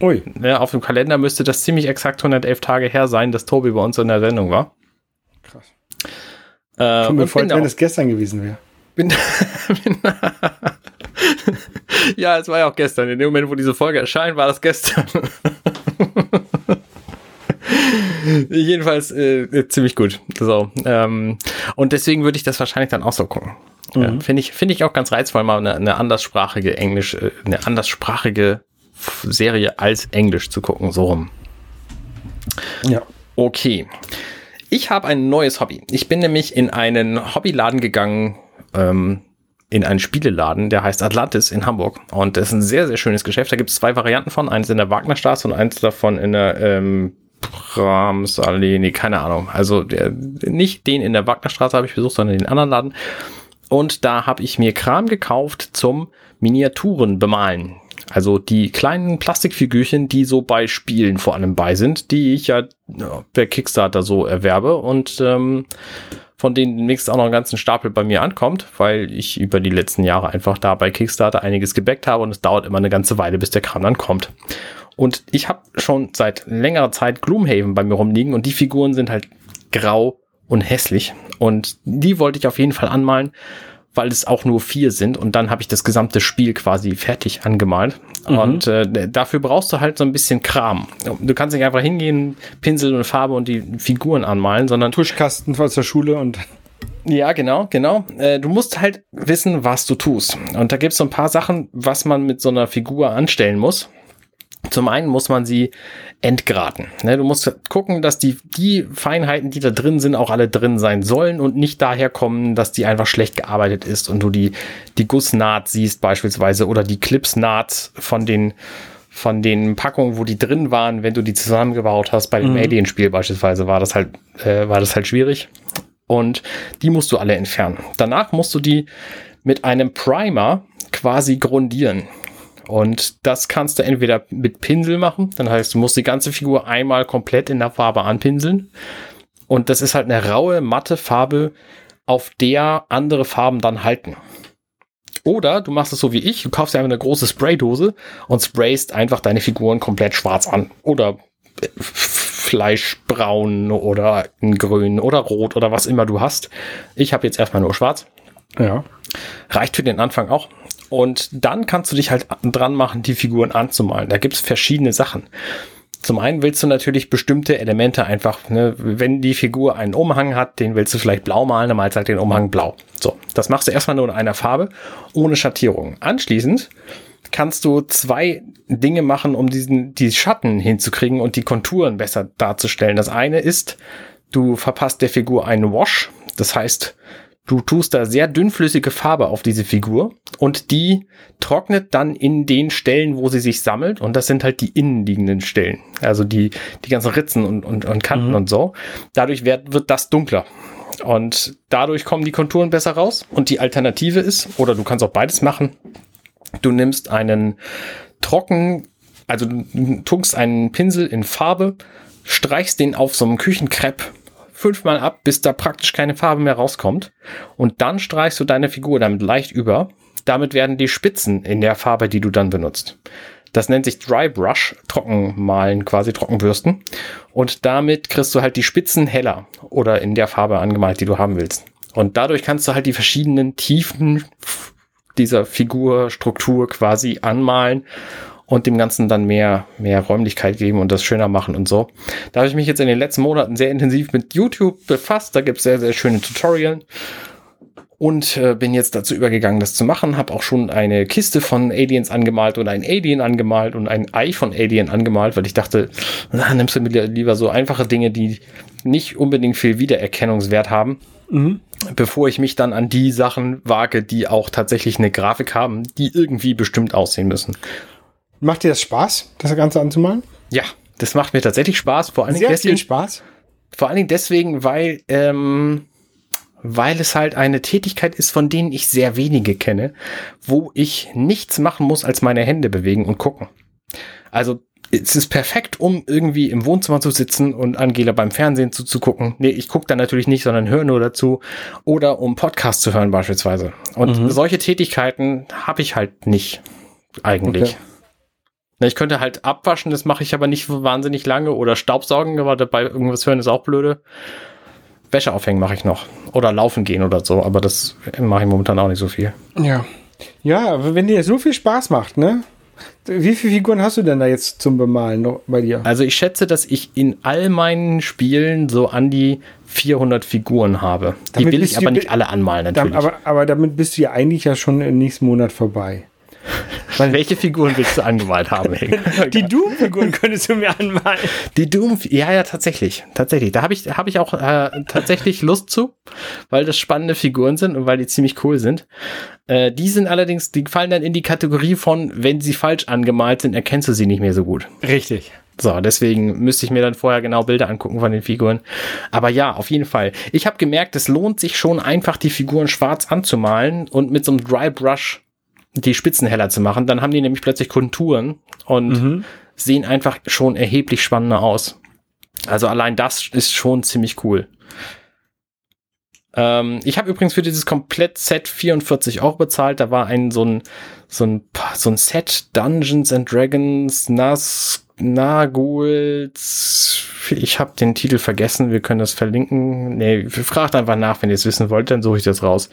Ui. Ne, auf dem Kalender müsste das ziemlich exakt 111 Tage her sein, dass Tobi bei uns in der Sendung war. Krass. Äh, Tut mir voll, wenn es gestern gewesen wäre. Bin, bin ja, es war ja auch gestern. In dem Moment, wo diese Folge erscheint, war das gestern. Jedenfalls äh, ziemlich gut. So, ähm, und deswegen würde ich das wahrscheinlich dann auch so gucken. Mhm. Äh, Finde ich, finde ich auch ganz reizvoll, mal eine, eine anderssprachige Englisch, äh, eine anderssprachige Serie als Englisch zu gucken, so rum. Ja. Okay. Ich habe ein neues Hobby. Ich bin nämlich in einen Hobbyladen gegangen, ähm, in einen Spieleladen, der heißt Atlantis in Hamburg. Und das ist ein sehr, sehr schönes Geschäft. Da gibt es zwei Varianten von. Eins in der Wagnerstraße und eins davon in der ähm, Bramsallee. Nee, keine Ahnung. Also der, nicht den in der Wagnerstraße habe ich besucht, sondern den anderen Laden. Und da habe ich mir Kram gekauft zum Miniaturen bemalen. Also die kleinen Plastikfigürchen, die so bei Spielen vor allem bei sind, die ich ja per Kickstarter so erwerbe und ähm, von denen demnächst auch noch einen ganzen Stapel bei mir ankommt, weil ich über die letzten Jahre einfach da bei Kickstarter einiges gebackt habe und es dauert immer eine ganze Weile, bis der Kram dann kommt. Und ich habe schon seit längerer Zeit Gloomhaven bei mir rumliegen und die Figuren sind halt grau und hässlich und die wollte ich auf jeden Fall anmalen weil es auch nur vier sind und dann habe ich das gesamte Spiel quasi fertig angemalt. Mhm. Und äh, dafür brauchst du halt so ein bisschen Kram. Du kannst nicht einfach hingehen, Pinsel und Farbe und die Figuren anmalen, sondern Tuschkasten aus der Schule und ja, genau, genau. Äh, du musst halt wissen, was du tust. Und da gibt es so ein paar Sachen, was man mit so einer Figur anstellen muss. Zum einen muss man sie entgraten. Ne, du musst gucken, dass die, die Feinheiten, die da drin sind, auch alle drin sein sollen und nicht daher kommen, dass die einfach schlecht gearbeitet ist und du die, die Gussnaht siehst beispielsweise oder die Clipsnaht von den, von den Packungen, wo die drin waren, wenn du die zusammengebaut hast. Bei dem mhm. Alien-Spiel beispielsweise war das halt, äh, war das halt schwierig. Und die musst du alle entfernen. Danach musst du die mit einem Primer quasi grundieren. Und das kannst du entweder mit Pinsel machen, dann heißt, du musst die ganze Figur einmal komplett in der Farbe anpinseln. Und das ist halt eine raue, matte Farbe, auf der andere Farben dann halten. Oder du machst es so wie ich, du kaufst dir einfach eine große Spraydose und sprayst einfach deine Figuren komplett schwarz an. Oder Fleischbraun oder grün oder rot oder was immer du hast. Ich habe jetzt erstmal nur schwarz. Ja. Reicht für den Anfang auch. Und dann kannst du dich halt dran machen, die Figuren anzumalen. Da gibt es verschiedene Sachen. Zum einen willst du natürlich bestimmte Elemente einfach, ne, wenn die Figur einen Umhang hat, den willst du vielleicht blau malen, dann malst du halt den Umhang blau. So, das machst du erstmal nur in einer Farbe, ohne Schattierung. Anschließend kannst du zwei Dinge machen, um diesen, die Schatten hinzukriegen und die Konturen besser darzustellen. Das eine ist, du verpasst der Figur einen Wash. Das heißt, Du tust da sehr dünnflüssige Farbe auf diese Figur und die trocknet dann in den Stellen, wo sie sich sammelt und das sind halt die innenliegenden Stellen. Also die, die ganzen Ritzen und, und, und Kanten mhm. und so. Dadurch wird, wird das dunkler. Und dadurch kommen die Konturen besser raus. Und die Alternative ist, oder du kannst auch beides machen, du nimmst einen trocken, also du tunkst einen Pinsel in Farbe, streichst den auf so einem Küchenkrepp fünfmal ab, bis da praktisch keine Farbe mehr rauskommt. Und dann streichst du deine Figur damit leicht über. Damit werden die Spitzen in der Farbe, die du dann benutzt. Das nennt sich Dry Brush, Trockenmalen, quasi Trockenbürsten. Und damit kriegst du halt die Spitzen heller oder in der Farbe angemalt, die du haben willst. Und dadurch kannst du halt die verschiedenen Tiefen dieser Figurstruktur quasi anmalen und dem Ganzen dann mehr, mehr Räumlichkeit geben und das schöner machen und so. Da habe ich mich jetzt in den letzten Monaten sehr intensiv mit YouTube befasst. Da gibt es sehr, sehr schöne Tutorials und äh, bin jetzt dazu übergegangen, das zu machen. Habe auch schon eine Kiste von Aliens angemalt und ein Alien angemalt und ein Ei von Alien angemalt, weil ich dachte, na, nimmst du mir lieber so einfache Dinge, die nicht unbedingt viel Wiedererkennungswert haben, mhm. bevor ich mich dann an die Sachen wage, die auch tatsächlich eine Grafik haben, die irgendwie bestimmt aussehen müssen. Macht dir das Spaß, das Ganze anzumalen? Ja, das macht mir tatsächlich Spaß. Vor allen Dingen deswegen, viel Spaß. Vor allen Dingen deswegen, weil, ähm, weil es halt eine Tätigkeit ist, von denen ich sehr wenige kenne, wo ich nichts machen muss, als meine Hände bewegen und gucken. Also es ist perfekt, um irgendwie im Wohnzimmer zu sitzen und Angela beim Fernsehen zuzugucken. Nee, ich gucke da natürlich nicht, sondern höre nur dazu. Oder um Podcast zu hören beispielsweise. Und mhm. solche Tätigkeiten habe ich halt nicht eigentlich. Okay. Ich könnte halt abwaschen, das mache ich aber nicht wahnsinnig lange. Oder Staubsaugen, aber dabei irgendwas hören ist auch blöde. Wäsche aufhängen mache ich noch. Oder laufen gehen oder so, aber das mache ich momentan auch nicht so viel. Ja. Ja, wenn dir so viel Spaß macht, ne? Wie viele Figuren hast du denn da jetzt zum Bemalen noch bei dir? Also ich schätze, dass ich in all meinen Spielen so an die 400 Figuren habe. Die damit will ich aber nicht alle anmalen natürlich. aber, aber damit bist du ja eigentlich ja schon im nächsten Monat vorbei. Welche Figuren willst du angemalt haben? Die Doom-Figuren könntest du mir anmalen. Die Doom, ja, ja, tatsächlich. Tatsächlich. Da habe ich, hab ich auch äh, tatsächlich Lust zu, weil das spannende Figuren sind und weil die ziemlich cool sind. Äh, die sind allerdings, die fallen dann in die Kategorie von, wenn sie falsch angemalt sind, erkennst du sie nicht mehr so gut. Richtig. So, deswegen müsste ich mir dann vorher genau Bilder angucken von den Figuren. Aber ja, auf jeden Fall. Ich habe gemerkt, es lohnt sich schon einfach, die Figuren schwarz anzumalen und mit so einem Dry Brush die Spitzen heller zu machen. Dann haben die nämlich plötzlich Konturen und mhm. sehen einfach schon erheblich spannender aus. Also allein das ist schon ziemlich cool. Ähm, ich habe übrigens für dieses Komplett-Set 44 Euro bezahlt. Da war ein so ein, so ein, so ein Set Dungeons and Dragons, Nas Naguls. Ich habe den Titel vergessen. Wir können das verlinken. Nee, fragt einfach nach, wenn ihr es wissen wollt, dann suche ich das raus.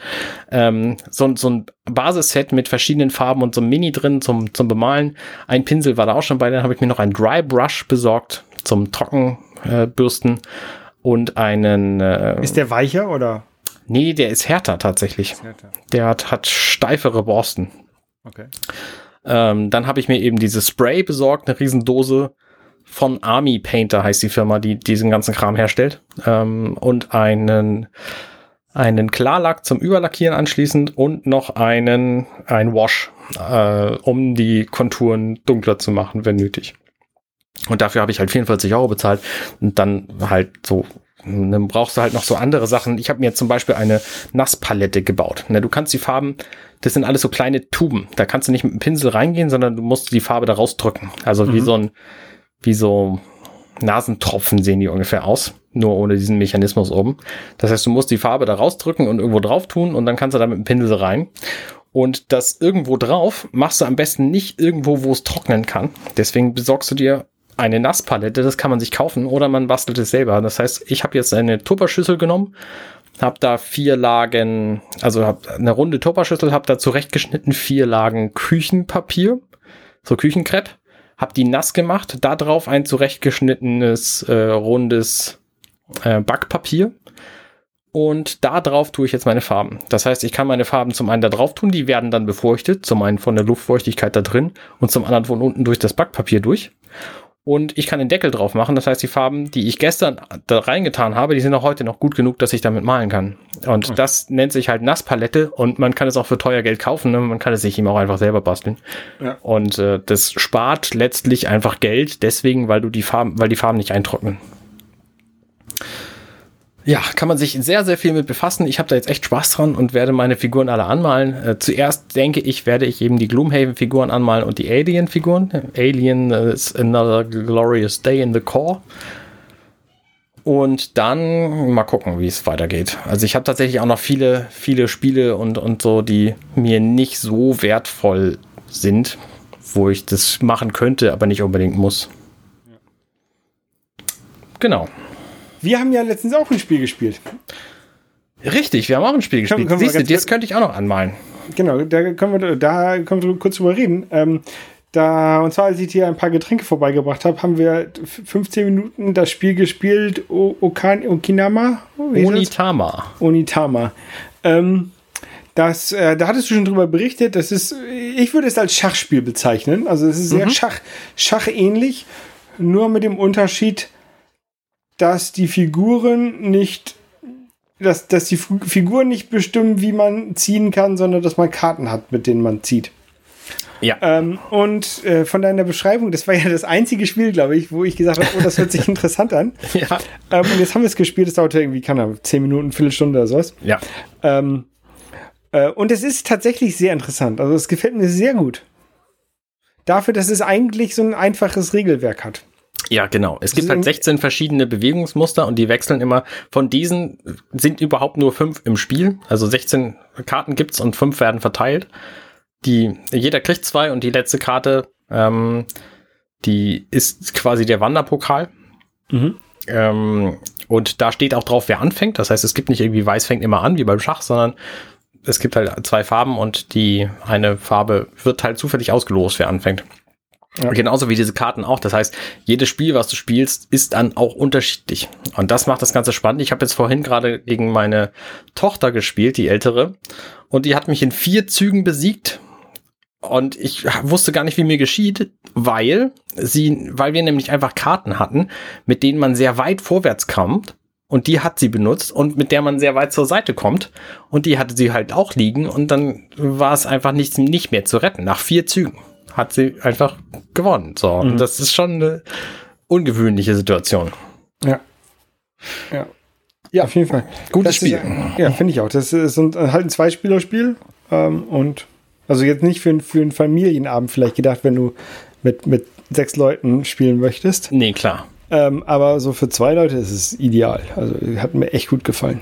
Ähm, so, so ein Basisset mit verschiedenen Farben und so ein Mini drin zum, zum Bemalen. Ein Pinsel war da auch schon bei. Dann habe ich mir noch ein Dry Brush besorgt zum Trockenbürsten äh, und einen. Äh, Ist der weicher oder? Nee, der ist härter tatsächlich. Ist härter. Der hat, hat steifere Borsten. Okay. Ähm, dann habe ich mir eben dieses Spray besorgt, eine Riesendose von Army Painter heißt die Firma, die diesen ganzen Kram herstellt. Ähm, und einen, einen Klarlack zum Überlackieren anschließend und noch einen, ein Wash, äh, um die Konturen dunkler zu machen, wenn nötig. Und dafür habe ich halt 44 Euro bezahlt und dann halt so dann brauchst du halt noch so andere Sachen. Ich habe mir zum Beispiel eine Nasspalette gebaut. Du kannst die Farben das sind alles so kleine Tuben. Da kannst du nicht mit dem Pinsel reingehen, sondern du musst die Farbe da rausdrücken. Also mhm. wie so ein, wie so Nasentropfen sehen die ungefähr aus. Nur ohne diesen Mechanismus oben. Das heißt, du musst die Farbe da rausdrücken und irgendwo drauf tun und dann kannst du da mit dem Pinsel rein. Und das irgendwo drauf machst du am besten nicht irgendwo, wo es trocknen kann. Deswegen besorgst du dir eine Nasspalette, das kann man sich kaufen oder man bastelt es selber. Das heißt, ich habe jetzt eine Tupperschüssel genommen, habe da vier Lagen, also hab eine runde Tupperschüssel, habe da zurechtgeschnitten vier Lagen Küchenpapier, so Küchenkrepp, habe die nass gemacht, da drauf ein zurechtgeschnittenes äh, rundes äh, Backpapier und da drauf tue ich jetzt meine Farben. Das heißt, ich kann meine Farben zum einen da drauf tun, die werden dann befeuchtet, zum einen von der Luftfeuchtigkeit da drin und zum anderen von unten durch das Backpapier durch und ich kann den Deckel drauf machen. Das heißt, die Farben, die ich gestern da reingetan habe, die sind auch heute noch gut genug, dass ich damit malen kann. Und mhm. das nennt sich halt Nasspalette und man kann es auch für teuer Geld kaufen. Ne? Man kann es sich ihm auch einfach selber basteln. Ja. Und äh, das spart letztlich einfach Geld, deswegen, weil du die Farben, weil die Farben nicht eintrocknen. Ja, kann man sich sehr, sehr viel mit befassen. Ich habe da jetzt echt Spaß dran und werde meine Figuren alle anmalen. Äh, zuerst denke ich, werde ich eben die Gloomhaven-Figuren anmalen und die Alien-Figuren. Alien is another glorious day in the core. Und dann mal gucken, wie es weitergeht. Also ich habe tatsächlich auch noch viele, viele Spiele und, und so, die mir nicht so wertvoll sind, wo ich das machen könnte, aber nicht unbedingt muss. Genau. Wir haben ja letztens auch ein Spiel gespielt. Richtig, wir haben auch ein Spiel gespielt. Können, können Siehst du, das könnte ich auch noch anmalen. Genau, da können wir, da können wir kurz drüber reden. Ähm, da, und zwar, als ich dir ein paar Getränke vorbeigebracht habe, haben wir 15 Minuten das Spiel gespielt. O Okan Okinama? Onitama. Onitama. Ähm, das, äh, da hattest du schon drüber berichtet. Das ist, ich würde es als Schachspiel bezeichnen. Also es ist sehr mhm. Schach, Schachähnlich, nur mit dem Unterschied, dass die Figuren nicht, dass, dass die Figuren nicht bestimmen, wie man ziehen kann, sondern dass man Karten hat, mit denen man zieht. Ja. Ähm, und äh, von deiner Beschreibung, das war ja das einzige Spiel, glaube ich, wo ich gesagt habe, oh, das hört sich interessant an. Ja. Ähm, und jetzt haben wir es gespielt, das dauerte irgendwie, kann er, zehn Minuten, Viertelstunde oder sowas. Ja. Ähm, äh, und es ist tatsächlich sehr interessant. Also es gefällt mir sehr gut. Dafür, dass es eigentlich so ein einfaches Regelwerk hat. Ja, genau. Es gibt halt 16 verschiedene Bewegungsmuster und die wechseln immer. Von diesen sind überhaupt nur fünf im Spiel. Also 16 Karten gibt's und fünf werden verteilt. Die, jeder kriegt zwei und die letzte Karte, ähm, die ist quasi der Wanderpokal. Mhm. Ähm, und da steht auch drauf, wer anfängt. Das heißt, es gibt nicht irgendwie weiß fängt immer an, wie beim Schach, sondern es gibt halt zwei Farben und die eine Farbe wird halt zufällig ausgelost, wer anfängt. Ja. Genauso wie diese Karten auch. Das heißt, jedes Spiel, was du spielst, ist dann auch unterschiedlich. Und das macht das Ganze spannend. Ich habe jetzt vorhin gerade gegen meine Tochter gespielt, die ältere. Und die hat mich in vier Zügen besiegt. Und ich wusste gar nicht, wie mir geschieht, weil sie, weil wir nämlich einfach Karten hatten, mit denen man sehr weit vorwärts kommt. Und die hat sie benutzt und mit der man sehr weit zur Seite kommt. Und die hatte sie halt auch liegen. Und dann war es einfach nicht, nicht mehr zu retten. Nach vier Zügen hat sie einfach gewonnen. So, mhm. und das ist schon eine ungewöhnliche Situation. Ja. Ja. Ja, auf jeden Fall. Gutes das Spiel. Ist, ja, finde ich auch. Das ist ein, halt ein Zweispielerspiel. Ähm, und also jetzt nicht für, für einen Familienabend vielleicht gedacht, wenn du mit, mit sechs Leuten spielen möchtest. Nee, klar. Ähm, aber so für zwei Leute ist es ideal. Also hat mir echt gut gefallen.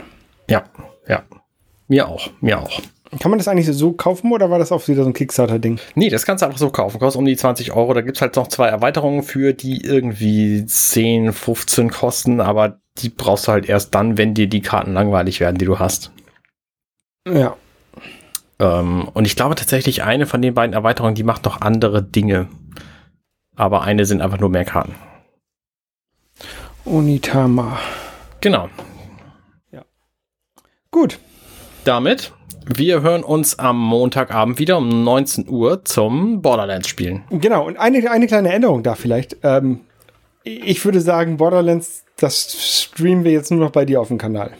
Ja, ja. Mir auch, mir auch. Kann man das eigentlich so kaufen oder war das auch wieder so ein Kickstarter-Ding? Nee, das kannst du einfach so kaufen. Kostet um die 20 Euro. Da gibt es halt noch zwei Erweiterungen für, die irgendwie 10, 15 kosten, aber die brauchst du halt erst dann, wenn dir die Karten langweilig werden, die du hast. Ja. Ähm, und ich glaube tatsächlich, eine von den beiden Erweiterungen, die macht noch andere Dinge. Aber eine sind einfach nur mehr Karten. Unitama. Genau. Ja. Gut. Damit wir hören uns am Montagabend wieder um 19 Uhr zum Borderlands spielen. Genau, und eine, eine kleine Änderung da vielleicht. Ähm, ich würde sagen, Borderlands, das streamen wir jetzt nur noch bei dir auf dem Kanal.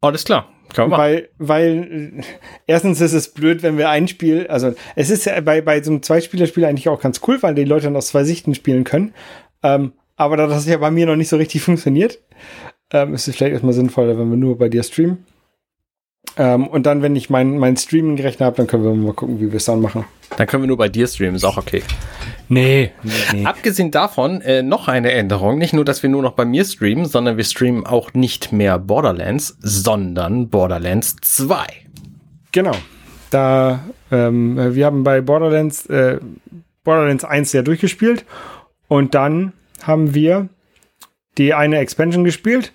Alles klar. Kann weil, weil äh, erstens ist es blöd, wenn wir ein Spiel, also es ist ja bei, bei so einem Zweispielerspiel eigentlich auch ganz cool, weil die Leute dann aus zwei Sichten spielen können. Ähm, aber da das ja bei mir noch nicht so richtig funktioniert, ähm, ist es vielleicht erstmal sinnvoller, wenn wir nur bei dir streamen. Ähm, und dann, wenn ich meinen mein Streaming-Rechner habe, dann können wir mal gucken, wie wir es dann machen. Dann können wir nur bei dir streamen, ist auch okay. Nee. nee, nee. Abgesehen davon, äh, noch eine Änderung. Nicht nur, dass wir nur noch bei mir streamen, sondern wir streamen auch nicht mehr Borderlands, sondern Borderlands 2. Genau. Da, ähm, wir haben bei Borderlands, äh, Borderlands 1 ja durchgespielt und dann haben wir die eine Expansion gespielt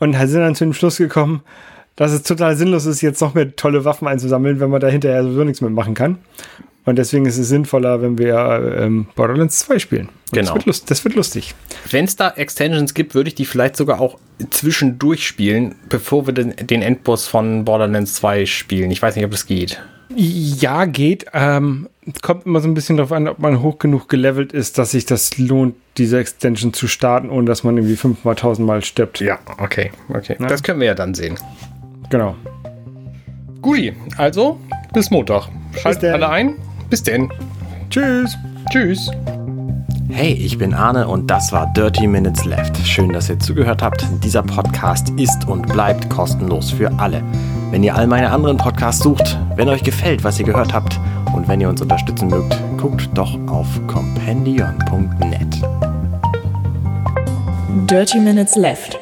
und sind dann zu dem Schluss gekommen, dass es total sinnlos ist, jetzt noch mehr tolle Waffen einzusammeln, wenn man da hinterher sowieso nichts mitmachen kann. Und deswegen ist es sinnvoller, wenn wir ähm, Borderlands 2 spielen. Und genau. Das wird, lust, das wird lustig. Wenn es da Extensions gibt, würde ich die vielleicht sogar auch zwischendurch spielen, bevor wir den, den Endboss von Borderlands 2 spielen. Ich weiß nicht, ob das geht. Ja, geht. Ähm, kommt immer so ein bisschen darauf an, ob man hoch genug gelevelt ist, dass sich das lohnt, diese Extension zu starten, ohne dass man irgendwie fünfmal, tausendmal stirbt. Ja, okay, okay. Ja. Das können wir ja dann sehen. Genau. Guti, also bis Montag. Schaltet alle ein. Bis denn. Tschüss. Tschüss. Hey, ich bin Arne und das war Dirty Minutes Left. Schön, dass ihr zugehört habt. Dieser Podcast ist und bleibt kostenlos für alle. Wenn ihr all meine anderen Podcasts sucht, wenn euch gefällt, was ihr gehört habt und wenn ihr uns unterstützen mögt, guckt doch auf compendion.net. Dirty Minutes Left